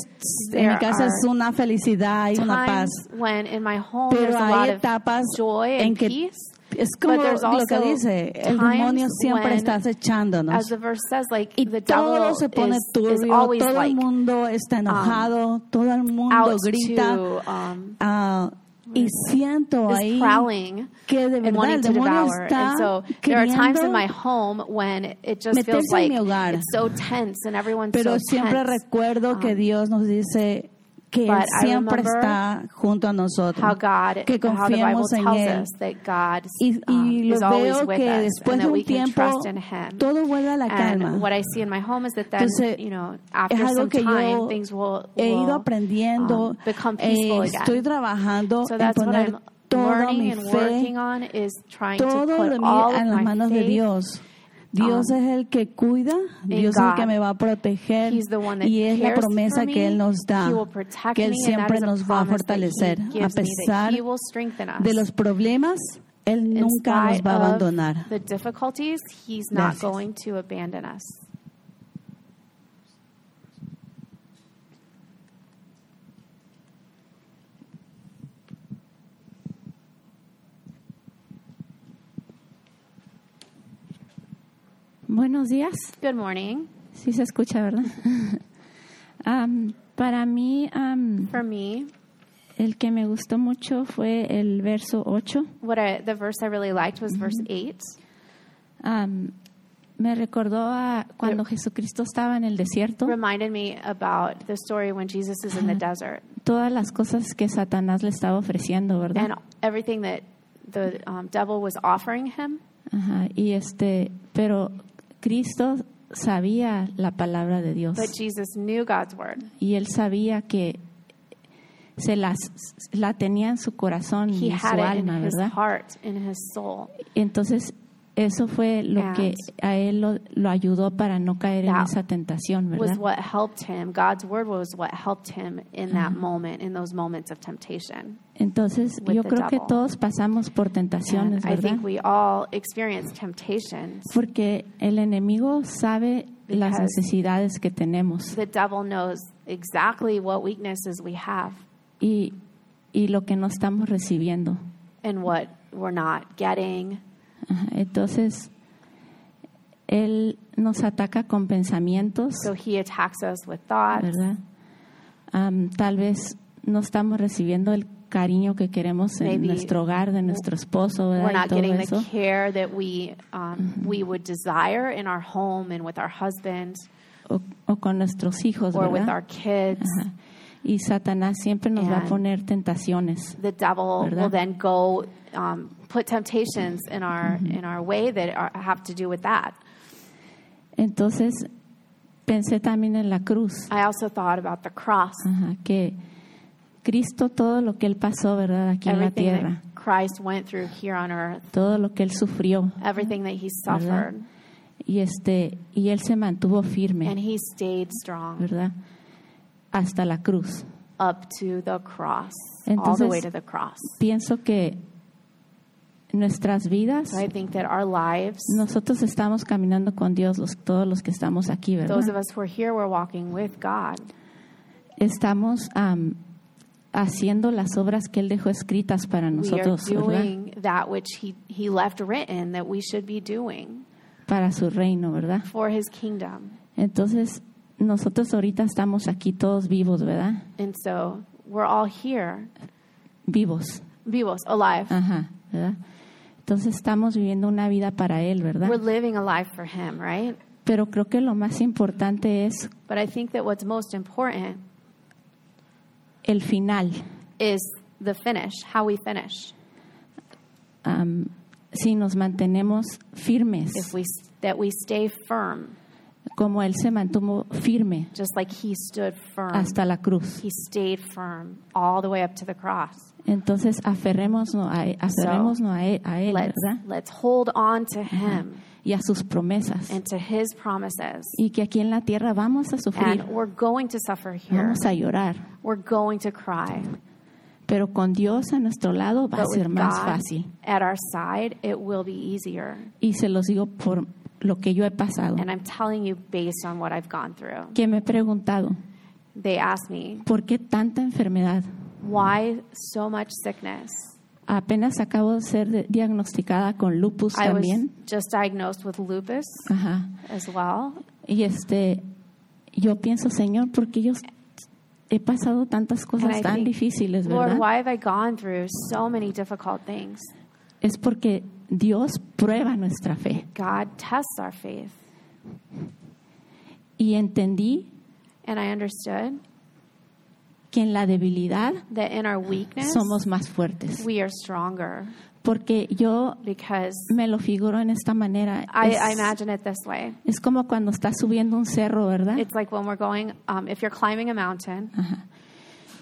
en mi casa es una felicidad y una paz, times when in my home pero hay etapas joy en and que peace. es como lo que dice, el demonio siempre when, está acechándonos. As the verse says, like Y todo se pone is, is turbio, always todo like el mundo está enojado, todo el mundo grita. to um, ah, y siento ahí que de verdad el to demonio está so there are times in queriendo, my home when it just feels meterse en mi hogar. it's so tense and everyone's pero so siempre tense. recuerdo que Um, Dios nos dice que Él siempre está junto a nosotros, how God, que confiemos en Él. Y, um, y is lo veo que después de un tiempo todo vuelve a la calma. Entonces, you know, es algo que time, yo he ido aprendiendo, um, eh, estoy trabajando So en poner toda mi fe, todo of en las manos de Dios. Dios um, es el que cuida, Dios es el que me va a proteger y es la promesa que. Él nos da, que Él siempre nos va a fortalecer. A pesar de los problemas, Él nunca nos va a abandonar. The difficulties, He's not Gracias. Buenos días. Good morning. Sí se escucha, ¿verdad? Am, para mí, am, For me, el que me gustó mucho fue el verso 8. what I, the verse I really liked was verse Mm-hmm. 8. Am, me recordó a cuando Jesucristo estaba en el desierto, Reminded me about the story when Jesus is in the desert todas las cosas que Satanás le estaba ofreciendo, and ¿verdad? everything that the um, devil was offering him. Ajá, y este, pero Cristo sabía la palabra de Dios But Jesus knew God's word. y él sabía que se las la tenía en su corazón y He en su had it in alma, his ¿verdad? heart, in his soul. Entonces, eso fue lo And que a él lo, lo ayudó para no caer en esa tentación, Was ¿verdad? what helped him. God's word was what helped him in that moment, in those moments of temptation. Entonces, yo creo que devil. todos pasamos por tentaciones, And I ¿verdad? think we all experience temptations. Porque el enemigo sabe las Because necesidades que tenemos The devil knows exactly what weaknesses we have y, y lo que no estamos recibiendo. and what we're not getting. Entonces, él nos ataca con pensamientos, So he attacks us with thoughts. ¿verdad? Am, tal vez no estamos recibiendo el cariño que queremos en Maybe nuestro hogar, de nuestro esposo, We're ¿verdad? Y not todo getting eso. the care that we um, we would desire in our home and with our husbands O, o con nuestros hijos, or with ¿verdad? our kids. Ajá. Y Satanás siempre nos va a And- poner tentaciones. the devil ¿Verdad? will then go um, put temptations in our in our way that are, have to do with that. Entonces, pensé también en la cruz, I also thought about the cross, ajá, que Cristo, todo lo que Él pasó, ¿verdad? Aquí en la everything tierra, that Christ went through here on earth, todo lo que Él sufrió, everything that he suffered, y, este, y Él se mantuvo firme, and he stayed strong ¿verdad? Hasta la cruz. up to the cross, all the Entonces- way to the cross. Pienso que nuestras vidas, So I think that our lives, nosotros estamos caminando con Dios, los, todos los que estamos aquí, ¿verdad? those of us who are here, we're walking with God. Estamos am, haciendo las obras que Él dejó escritas para nosotros, ¿verdad? doing that which he, he left written that we should be doing Para su reino, ¿verdad? for his kingdom. Entonces, nosotros ahorita estamos aquí todos vivos, ¿verdad? And so we're all here, Vivos, vivos, alive. ajá, ¿verdad? Entonces estamos viviendo una vida para Él, ¿verdad? We're living a life for him, right? Pero creo que lo más importante es But I think that what's most important el final. is the finish, how we finish. Am, si nos mantenemos firmes, If we that we stay firm, como Él se mantuvo firme just like he stood firm. hasta la cruz. He stayed firm all the way up to the cross. Entonces, aferrémonos a, Él- aferrémonos a Él, a él, Let's ¿verdad? let's hold on to him Y a sus promesas. and to his promises. Y que aquí en la tierra vamos a sufrir, And we're going to suffer here. vamos a llorar. We're going to cry. Pero con Dios a nuestro lado va a But ser with más God fácil. at our side, it will be easier. Y se los digo por lo que yo he pasado. And I'm telling you based on what I've gone through. Que me he preguntado, They asked me, ¿por qué tanta enfermedad? why so much sickness? Apenas acabo de ser diagnosticada con lupus I was también. just diagnosed with lupus Ajá. as well. Y este, yo pienso, Señor, porque yo he pasado tantas cosas tan think, difíciles, Lord, ¿verdad? why have I gone through so many difficult things? Es porque Dios prueba nuestra fe. God tests our faith. Y entendí And I understood que en la debilidad that in our weakness, somos más fuertes. we are stronger. Porque yo Because me lo figuro en esta manera. I, Es, I imagine it this way. es como cuando estás subiendo un cerro, ¿verdad? It's like when we're going, um, if you're climbing a mountain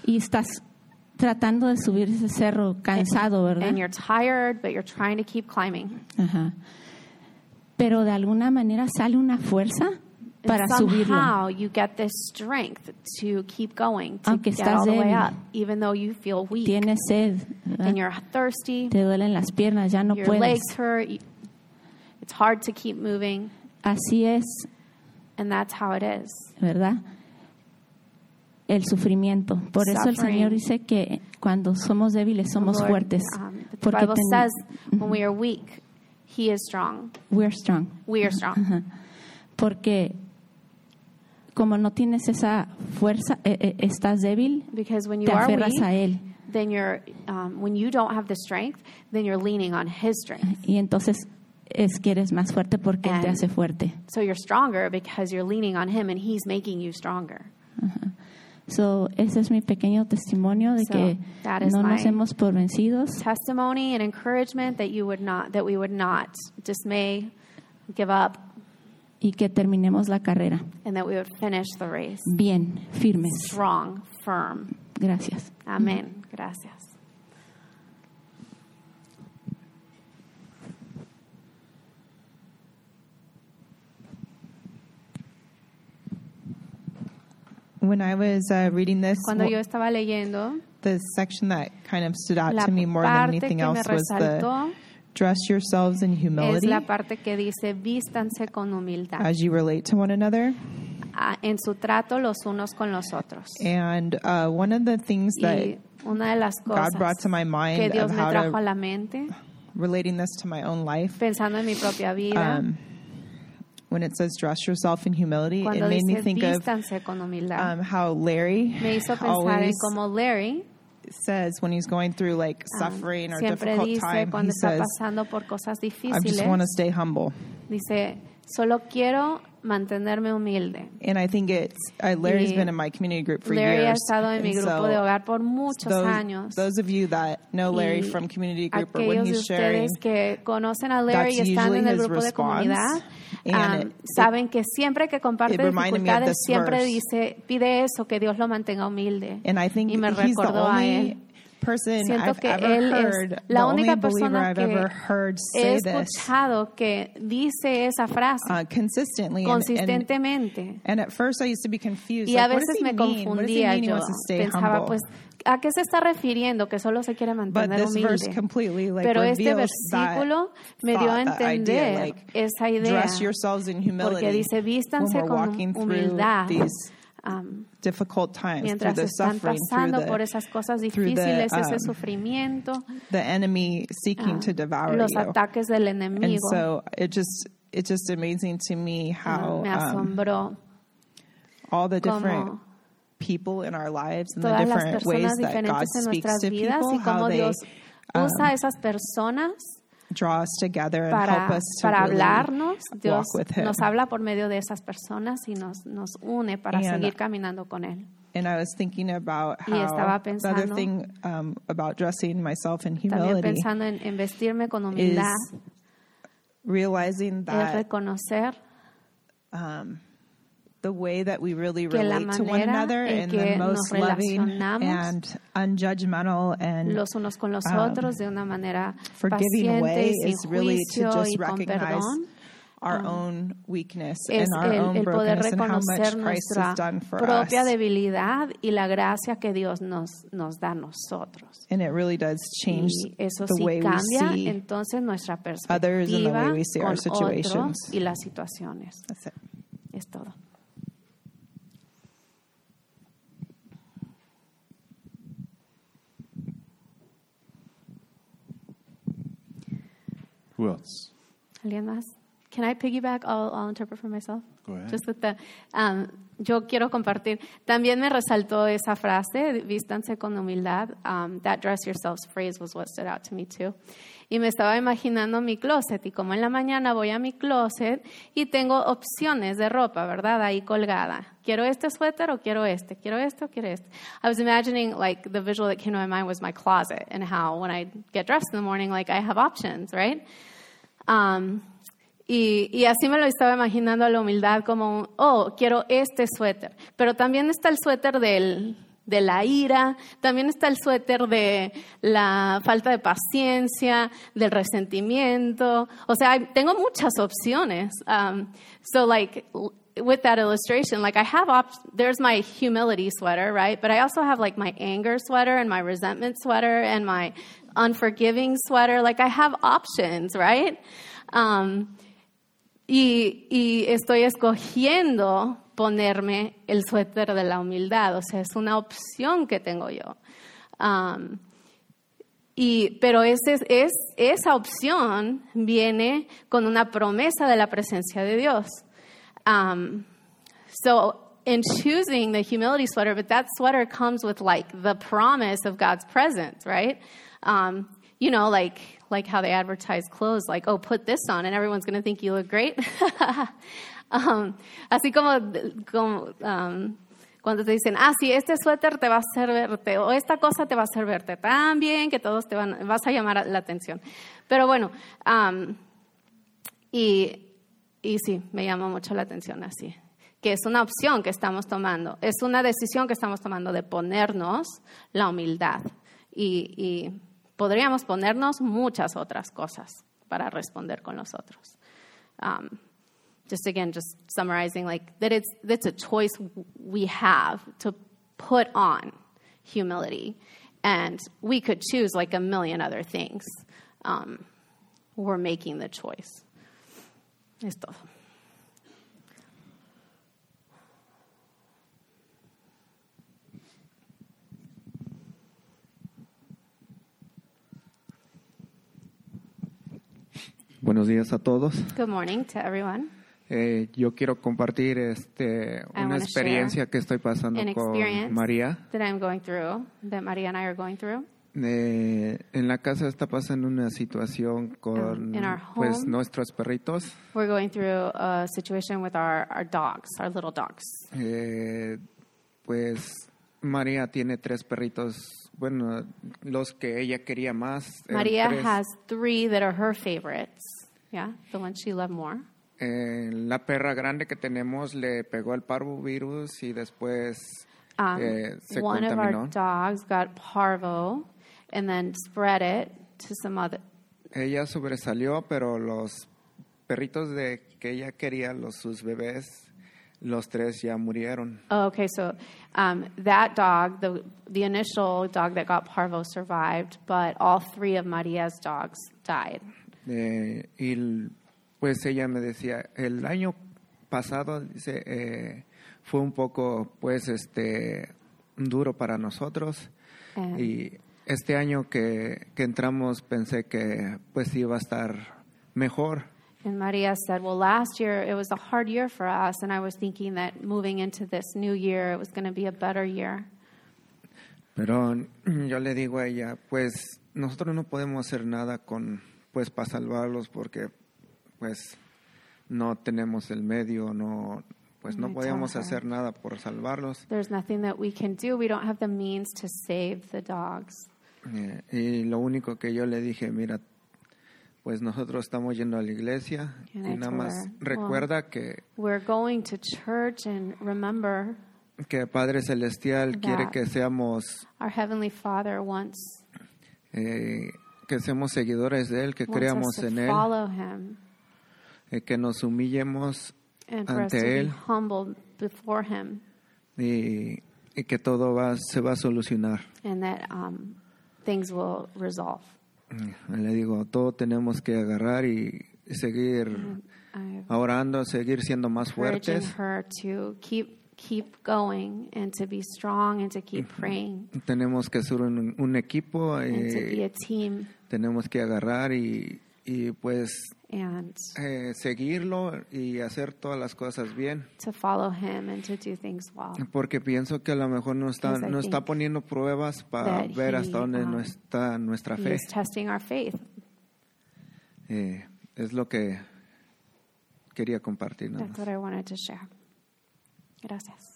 Y estás tratando de subir ese cerro cansado, ¿verdad? and you're tired, but you're trying to keep climbing. Ajá. Pero de alguna manera sale una fuerza And para subirlo. somehow you get this strength to keep going, to Aunque get all the way up, even though you feel weak Tienes sed, ¿verdad? and you're thirsty, te duelen las piernas, ya no your puedes. legs hurt, it's hard to keep moving, Así es, and that's how it is. ¿verdad? El sufrimiento. Por eso el. Señor dice que cuando somos débiles somos Lord, fuertes. um, the Porque Bible says when we are weak, He is strong. we're strong. We are strong. Ajá. Porque como no tienes esa fuerza, eh, eh, estás débil, Because when you te are aferras a weak, Él. then you're um, when you don't have the strength, then you're leaning on His strength. Y entonces es que eres más fuerte porque Él te And- hace fuerte. So you're stronger because you're leaning on Him, and He's making you stronger. So, ese es mi pequeño testimonio de So, que no nos hemos por vencidos Testimony and encouragement that you would not, that we would not dismay, give up, y que terminemos la carrera and that we would finish the race bien, firmes. strong, firm. Gracias. Amén. Gracias. When I was uh, reading this, Cuando yo estaba leyendo, the section that kind of stood out to me more than anything else was the dress yourselves in es humility la parte que dice vístanse con humildad as you relate to one another. ah, en su trato los unos con los otros. And uh, one of the things that una de las God brought to my mind que Dios of me how trajo a to la mente, relating this to my own life, pensando en mi propia vida, um, when it says dress yourself in humility, it cuando made me think of um, how Larry me hizo pensar en always cómo Larry says when he's going through like um, suffering or difficult dice time, he says, pasando por cosas "I just want to stay humble." dice, solo quiero mantenerme humilde. And I think it's uh, Larry's Y been in my community group for Larry ha years. estado en mi grupo so de hogar por muchos those, años. those of you that know Larry Y from community group or when he's sharing, que conocen a Larry y están en el grupo de response. comunidad, And um, it- saben que siempre que comparte dificultades, siempre verse. dice, pide eso, que Dios lo mantenga humilde. and I think y me he's the recordó a only él. Person Siento I've que ever él heard, es la única persona I've que he say this escuchado que dice esa frase uh, consistently. And, and, consistentemente. and at first I used to be confused. Y a veces me confundía yo. Pensaba, humble? pues, ¿a qué se está refiriendo? Que solo se quiere But mantener humilde. like Pero este versículo me dio a that idea, entender like, esa idea. dress yourselves in humility Porque dice, vístanse con humildad these um, difficult times, through mientras the están suffering, pasando the, por esas cosas the, difíciles, ese um, sufrimiento, the enemy seeking ah, to devour los you. ataques del And enemigo. so it just it's just amazing to me Ah, how me um, asombró all the different people in our lives and the different ways that God speaks to people, how they Dios um, usa esas personas draw us together and help para, us to para really hablarnos. Dios walk with Him. nos habla por medio de esas personas y nos, nos une para And- seguir caminando con Él. And I was thinking about how the other pensando- thing um, about dressing myself in humility pensando en, en vestirme con humildad, is realizing es that reconocer um, the way that we really relate to one another in the most loving and unjudgmental and los unos con los um, otros de una manera forgiving way is really to just recognize perdón. our um, own weakness Es and our el, own el poder brokenness and how much reconocer Christ nuestra has done for propia us. debilidad y la gracia que Dios nos, nos da a nosotros. And it really does change Y eso the sí way we cambia see. entonces nuestra others and the perspectiva way we see our situations. otros y las situaciones. That's it. Es todo. Else? ¿Alguien más can I piggyback? I'll, I'll interpret for myself. Go ahead. Just with the, um, yo quiero compartir. También me resaltó esa frase, vístanse con humildad. Um, that dress yourselves phrase was what stood out to me too. Y me estaba imaginando mi closet y como en la mañana voy a mi closet y tengo opciones de ropa, ¿verdad? Ahí colgada. Quiero este suéter o quiero este. Quiero este o quiero este. I was imagining like the visual that came to my mind was my closet and how when I get dressed in the morning, like I have options, right? Um, y, así me lo estaba imaginando a la humildad como, oh, quiero este suéter. Pero también está el suéter del, de la ira, también está el suéter de la falta de paciencia, del resentimiento. O sea, tengo muchas opciones. So like, with that illustration, like I have, op- there's my humility sweater, right? But I also have like my anger sweater and my resentment sweater and my unforgiving sweater. Like I have options, right? Um, y, y estoy escogiendo ponerme el suéter de la humildad, o sea, es una opción que tengo yo. Um, y, pero ese, es, esa opción viene con una promesa de la presencia de Dios. Um, so, in choosing the humility sweater, but that sweater comes with like the promise of God's presence, right? Um, you know, like like how they advertise clothes, like, oh, put this on, and everyone's going to think you look great. um, así como, um, cuando te dicen, ah, sí, este suéter te va a hacer verte, o esta cosa te va a hacer verte tan bien que todos te van, vas a llamar la atención. Pero bueno, um, y, y sí, me llama mucho la atención así, que es una opción que estamos tomando, es una decisión que estamos tomando de ponernos la humildad. Y, y podríamos ponernos muchas otras cosas para responder con los otros. Um, just again, just summarizing, like that it's that's a choice we have to put on humility, and we could choose like a million other things. Um, we're making the choice. Es todo. Buenos días a todos. Good morning to everyone. Eh, yo quiero compartir este, una experiencia que estoy pasando An con experience María. that I'm going through, that Maria and I are going through. Eh, en la casa está pasando una situación con Um, pues, home. nuestros perritos. We're going through a situation with our, our dogs, our little dogs. Eh, pues María tiene tres perritos, bueno, los que ella quería más. Maria tres. has three that are her favorites. Yeah, the ones she loved more. Eh, la perra grande que tenemos le pegó el parvovirus y después Um, eh, se one of contaminó. our dogs got parvo and then spread it to some other. Ella sobresalió, pero los perritos de que ella quería, los sus bebés, los tres ya murieron. Oh, okay, so um, that dog, the the initial dog that got parvo, survived, but all three of Maria's dogs died. Eh, y pues ella me decía, el año pasado dice, eh, fue un poco pues este duro para nosotros And, y este año que, que entramos pensé que pues iba a estar mejor. And Maria said, "Well, last year it was a hard year for us, and I was thinking that moving into this new year, it was going to be a better year." Pero yo le digo a ella, pues nosotros no podemos hacer nada con, pues para salvarlos porque, pues no tenemos el medio, no, pues no I podemos hacer nada por salvarlos. There's nothing that we can do. We don't have the means to save the dogs. Eh, y lo único que yo le dije, mira, pues nosotros estamos yendo a la iglesia y nada más recuerda que, We're going to church, and remember, que Padre Celestial quiere que seamos, our Heavenly Father wants, eh, que seamos seguidores de Él, que creamos en Él, eh, que nos humillemos ante Él. y, y que todo va, se va a solucionar. and that um, things will resolve. Le digo, todo tenemos que agarrar y seguir orando, seguir siendo más fuertes. keep going and to be strong and to keep praying. Tenemos que ser un, un equipo, and to be y a team. tenemos que agarrar y, y pues and eh, seguirlo y hacer todas las cosas bien. to follow Him and to do things well. Porque pienso que a lo mejor no está, Because I no está think poniendo pruebas para that ver he, hasta dónde um, no está nuestra He fe. is testing our faith. Eh, es lo que quería compartir. nada That's más. what I wanted to share. Gracias.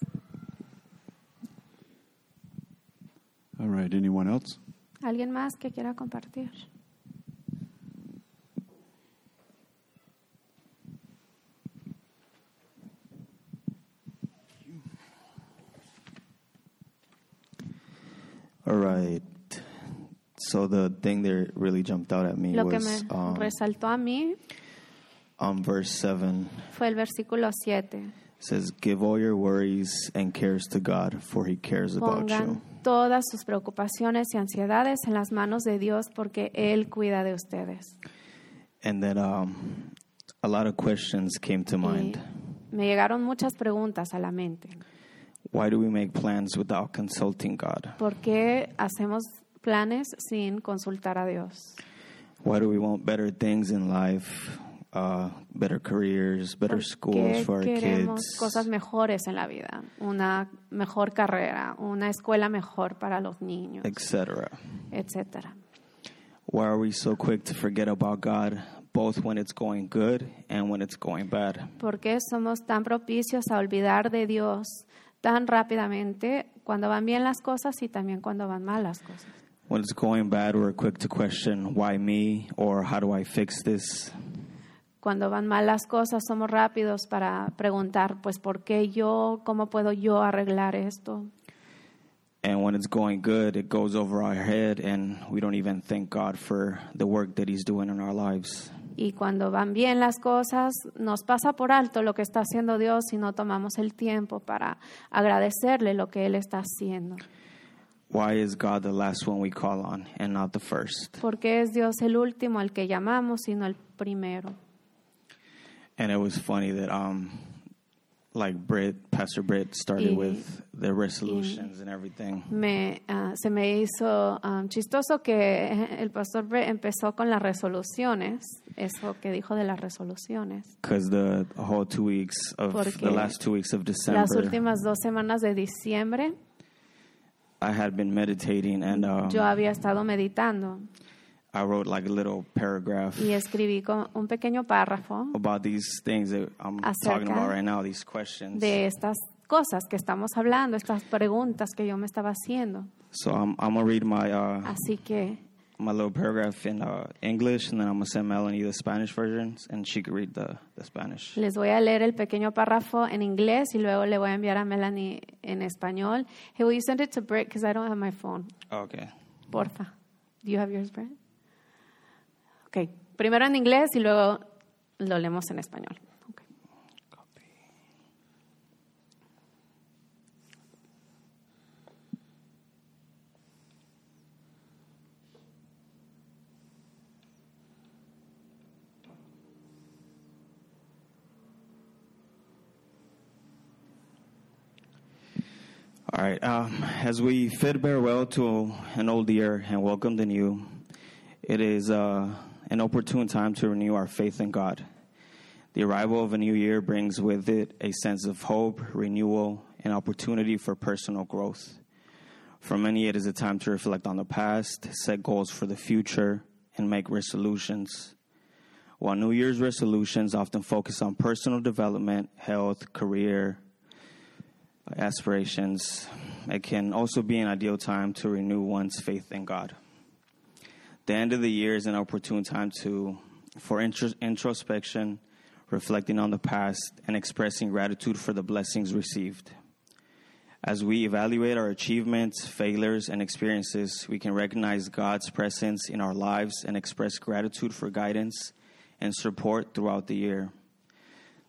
All right, anyone else? ¿Alguien más que quiera compartir? All right. So the thing that really jumped out at me Lo que was me um, resaltó a mí on verse 7. fue el versículo 7. It says, Give all your worries and cares to God, for he cares about Pongan you. todas sus preocupaciones y ansiedades en las manos de Dios porque Él cuida de ustedes. And then um, a lot of questions came to Y mind. me llegaron muchas preguntas a la mente. Why do we make plans without consulting God? ¿Por qué hacemos planes sin consultar a Dios? Why do we want better things in life, uh, better careers, better ¿Por schools for our queremos kids, cosas mejores en la vida? Una mejor carrera, una escuela mejor para los niños, etc.? etcétera. Why are we so quick to forget about God, both when it's going good and when it's going bad? ¿Por qué somos tan propicios a olvidar de Dios tan rápidamente cuando van bien las cosas y también cuando van mal las cosas? When it's going bad, we're quick to question, why me? Or how do I fix this? Cuando van mal las cosas somos rápidos para preguntar, pues, ¿por qué yo? ¿Cómo puedo yo arreglar esto? And when it's going good, it goes over our head and we don't even thank God for the work that He's doing in our lives. Y cuando van bien las cosas, nos pasa por alto lo que está haciendo Dios y no tomamos el tiempo para agradecerle lo que Él está haciendo. Why is God the last one we call on and not the first? Porque es Dios el último al que llamamos, sino el primero. And it was funny that, um, like Britt, Pastor Britt started Y- with the resolutions and everything. Me, ah, se me hizo ah, chistoso que el pastor Brett empezó con las resoluciones, eso que dijo de las resoluciones. Because the whole two weeks of Porque the last two weeks of December, Las últimas dos semanas de diciembre I had been meditating and um, yo había estado meditando I wrote like a little paragraph y escribí un pequeño párrafo about these things that I'm talking about right now, these questions. de estas cosas que estamos hablando, estas preguntas que yo me estaba haciendo. So I'm, I'm gonna read my uh, Así que my little paragraph in uh, English, and then I'm gonna send Melanie the Spanish versions, and she could read the, the Spanish. les voy a leer el pequeño párrafo en inglés y luego le voy a enviar a Melanie en español. Hey, will you send it to Britt because I don't have my phone? Okay. Porfa. Do you have yours, Brent? Ok. Primero en inglés y luego lo leemos en español. All right. Um, as we bid farewell to an old year and welcome the new, it is uh, an opportune time to renew our faith in God. The arrival of a new year brings with it a sense of hope, renewal, and opportunity for personal growth. For many, it is a time to reflect on the past, set goals for the future, and make resolutions. While New Year's resolutions often focus on personal development, health, career, aspirations, it can also be an ideal time to renew one's faith in God. The end of the year is an opportune time to for intro, introspection, reflecting on the past, and expressing gratitude for the blessings received. As we evaluate our achievements, failures, and experiences, we can recognize God's presence in our lives and express gratitude for guidance and support throughout the year.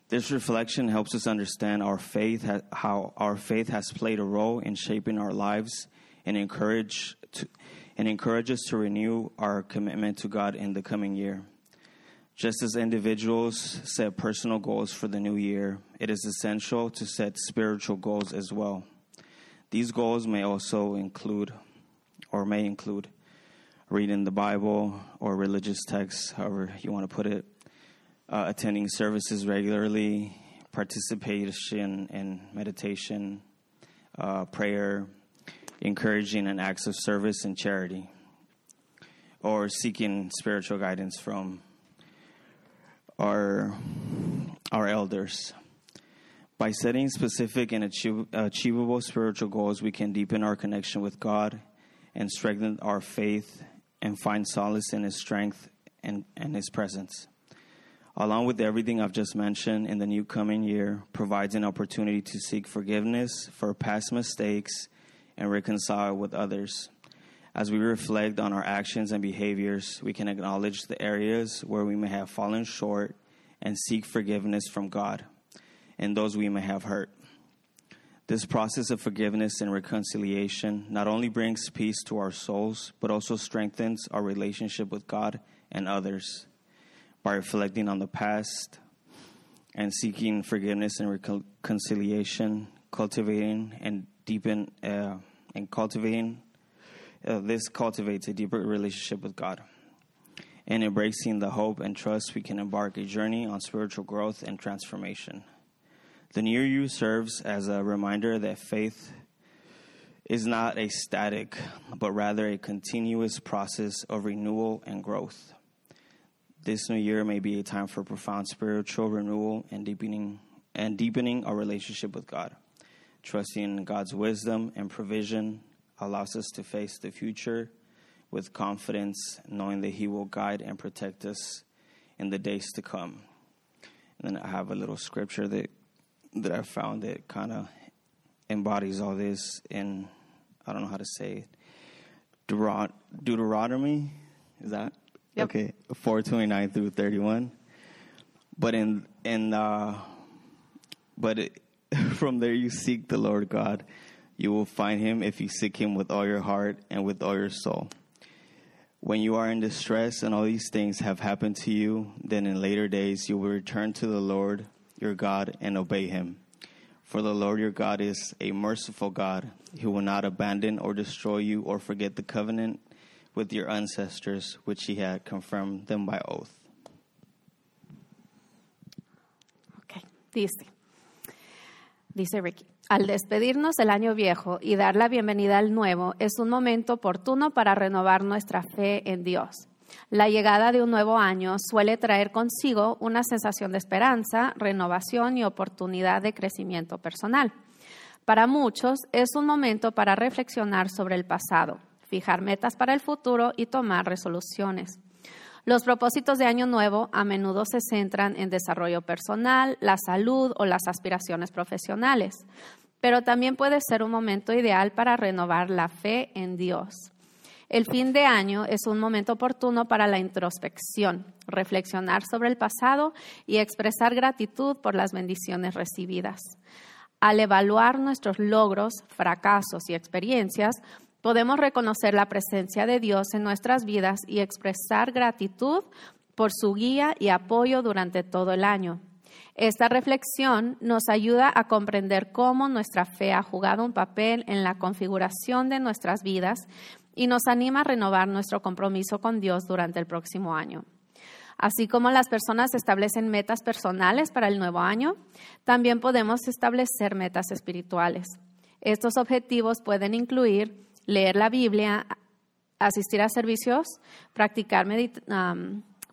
This reflection helps us understand our faith, how our faith has played a role in shaping our lives, and encourage to, and encourage us to renew our commitment to God in the coming year. Just as individuals set personal goals for the new year, it is essential to set spiritual goals as well. These goals may also include, or may include, reading the Bible or religious texts, however you want to put it, uh, attending services regularly, participation in meditation, uh, prayer, encouraging an acts of service and charity, or seeking spiritual guidance from our, our elders. By setting specific and achieve, achievable spiritual goals, we can deepen our connection with God and strengthen our faith and find solace in His strength and, and His presence. Along with everything I've just mentioned, in the new coming year provides an opportunity to seek forgiveness for past mistakes and reconcile with others. As we reflect on our actions and behaviors, we can acknowledge the areas where we may have fallen short and seek forgiveness from God and those we may have hurt. This process of forgiveness and reconciliation not only brings peace to our souls, but also strengthens our relationship with God and others. By reflecting on the past and seeking forgiveness and reconciliation, cultivating and deepen uh, and cultivating uh, this cultivates a deeper relationship with God. In embracing the hope and trust, we can embark a journey on spiritual growth and transformation. The new you serves as a reminder that faith is not a static, but rather a continuous process of renewal and growth. This new year may be a time for profound spiritual renewal and deepening and deepening our relationship with God. Trusting in God's wisdom and provision allows us to face the future with confidence, knowing that He will guide and protect us in the days to come. And then I have a little scripture that that I found that kind of embodies all this in I don't know how to say it. Deut- Deuteronomy is that Yep. okay? Four twenty nine through thirty one. But in in uh, but it, from there you seek the Lord God. You will find Him if you seek Him with all your heart and with all your soul. When you are in distress and all these things have happened to you, then in later days you will return to the Lord your God and obey him. For the Lord your God is a merciful God who will not abandon or destroy you or forget the covenant with your ancestors, which he had confirmed them by oath. Ok, dice. Dice Ricky, al despedirnos del año viejo y dar la bienvenida al nuevo, es un momento oportuno para renovar nuestra fe en Dios. La llegada de un nuevo año suele traer consigo una sensación de esperanza, renovación y oportunidad de crecimiento personal. Para muchos es un momento para reflexionar sobre el pasado, fijar metas para el futuro y tomar resoluciones. Los propósitos de Año Nuevo a menudo se centran en desarrollo personal, la salud o las aspiraciones profesionales, pero también puede ser un momento ideal para renovar la fe en Dios. El fin de año es un momento oportuno para la introspección, reflexionar sobre el pasado y expresar gratitud por las bendiciones recibidas. Al evaluar nuestros logros, fracasos y experiencias, podemos reconocer la presencia de Dios en nuestras vidas y expresar gratitud por su guía y apoyo durante todo el año. Esta reflexión nos ayuda a comprender cómo nuestra fe ha jugado un papel en la configuración de nuestras vidas y nos anima a renovar nuestro compromiso con Dios durante el próximo año. Así como las personas establecen metas personales para el nuevo año, también podemos establecer metas espirituales. Estos objetivos pueden incluir leer la Biblia, asistir a servicios, practicar, medit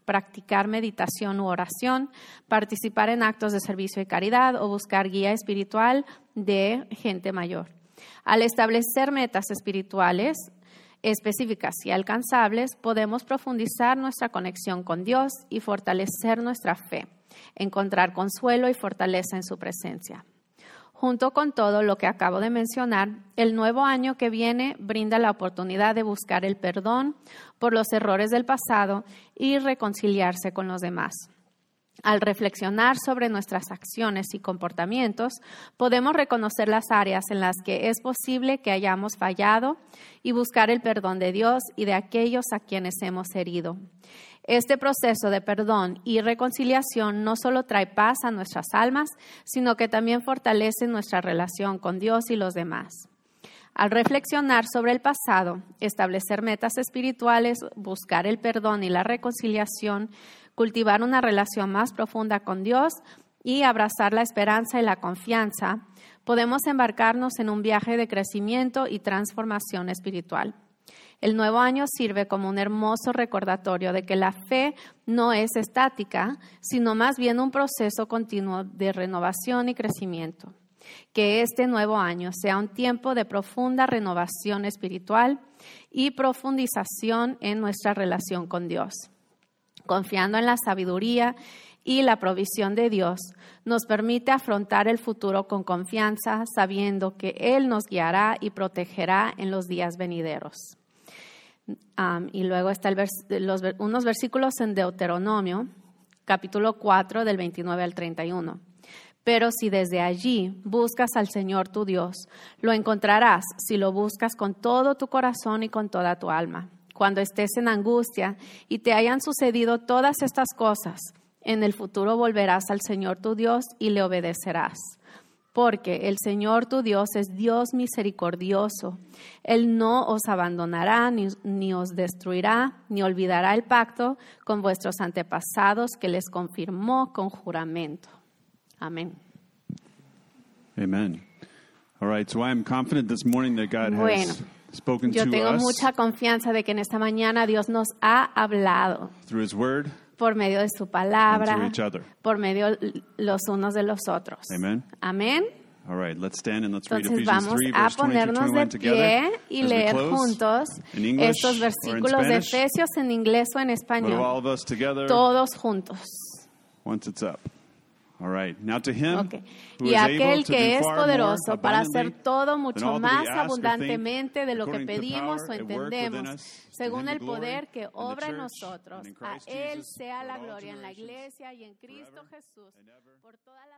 practicar meditación u oración, participar en actos de servicio y caridad o buscar guía espiritual de gente mayor. Al establecer metas espirituales, específicas y alcanzables, podemos profundizar nuestra conexión con Dios y fortalecer nuestra fe, encontrar consuelo y fortaleza en su presencia. Junto con todo lo que acabo de mencionar, el nuevo año que viene brinda la oportunidad de buscar el perdón por los errores del pasado y reconciliarse con los demás. Al reflexionar sobre nuestras acciones y comportamientos, podemos reconocer las áreas en las que es posible que hayamos fallado y buscar el perdón de Dios y de aquellos a quienes hemos herido. Este proceso de perdón y reconciliación no solo trae paz a nuestras almas, sino que también fortalece nuestra relación con Dios y los demás. Al reflexionar sobre el pasado, establecer metas espirituales, buscar el perdón y la reconciliación, cultivar una relación más profunda con Dios y abrazar la esperanza y la confianza, podemos embarcarnos en un viaje de crecimiento y transformación espiritual. El nuevo año sirve como un hermoso recordatorio de que la fe no es estática, sino más bien un proceso continuo de renovación y crecimiento. Que este nuevo año sea un tiempo de profunda renovación espiritual y profundización en nuestra relación con Dios. Confiando en la sabiduría y la provisión de Dios, nos permite afrontar el futuro con confianza, sabiendo que Él nos guiará y protegerá en los días venideros. Y luego están los, unos versículos en Deuteronomio, capítulo 4, del 29 al 31. Pero si desde allí buscas al Señor tu Dios, lo encontrarás si lo buscas con todo tu corazón y con toda tu alma. Cuando estés en angustia y te hayan sucedido todas estas cosas, en el futuro volverás al Señor tu Dios y le obedecerás porque el Señor tu Dios es Dios misericordioso. Él no os abandonará, ni, os destruirá, ni olvidará el pacto con vuestros antepasados que les confirmó con juramento. Amén. Amen. All right, so I am confident this morning that God bueno, has spoken yo to tengo us mucha confianza de que en esta mañana Dios nos ha hablado through His Word por medio de su and palabra, through each other. por medio los unos de los otros. Amen. Amén. All right, let's stand and let's read Entonces Ephesians vamos 3, a verse 20 through ponernos de 21 together pie y as we leer close juntos in English estos or in versículos de Spanish. Efesios en inglés o en But español. all of us together Todos juntos. once it's up. All right. Now to him Y aquel que es poderoso para hacer todo mucho más abundantemente de lo que pedimos o entendemos, según el poder que obra en nosotros. A Él sea la gloria en la iglesia y en Cristo Jesús por las generaciones.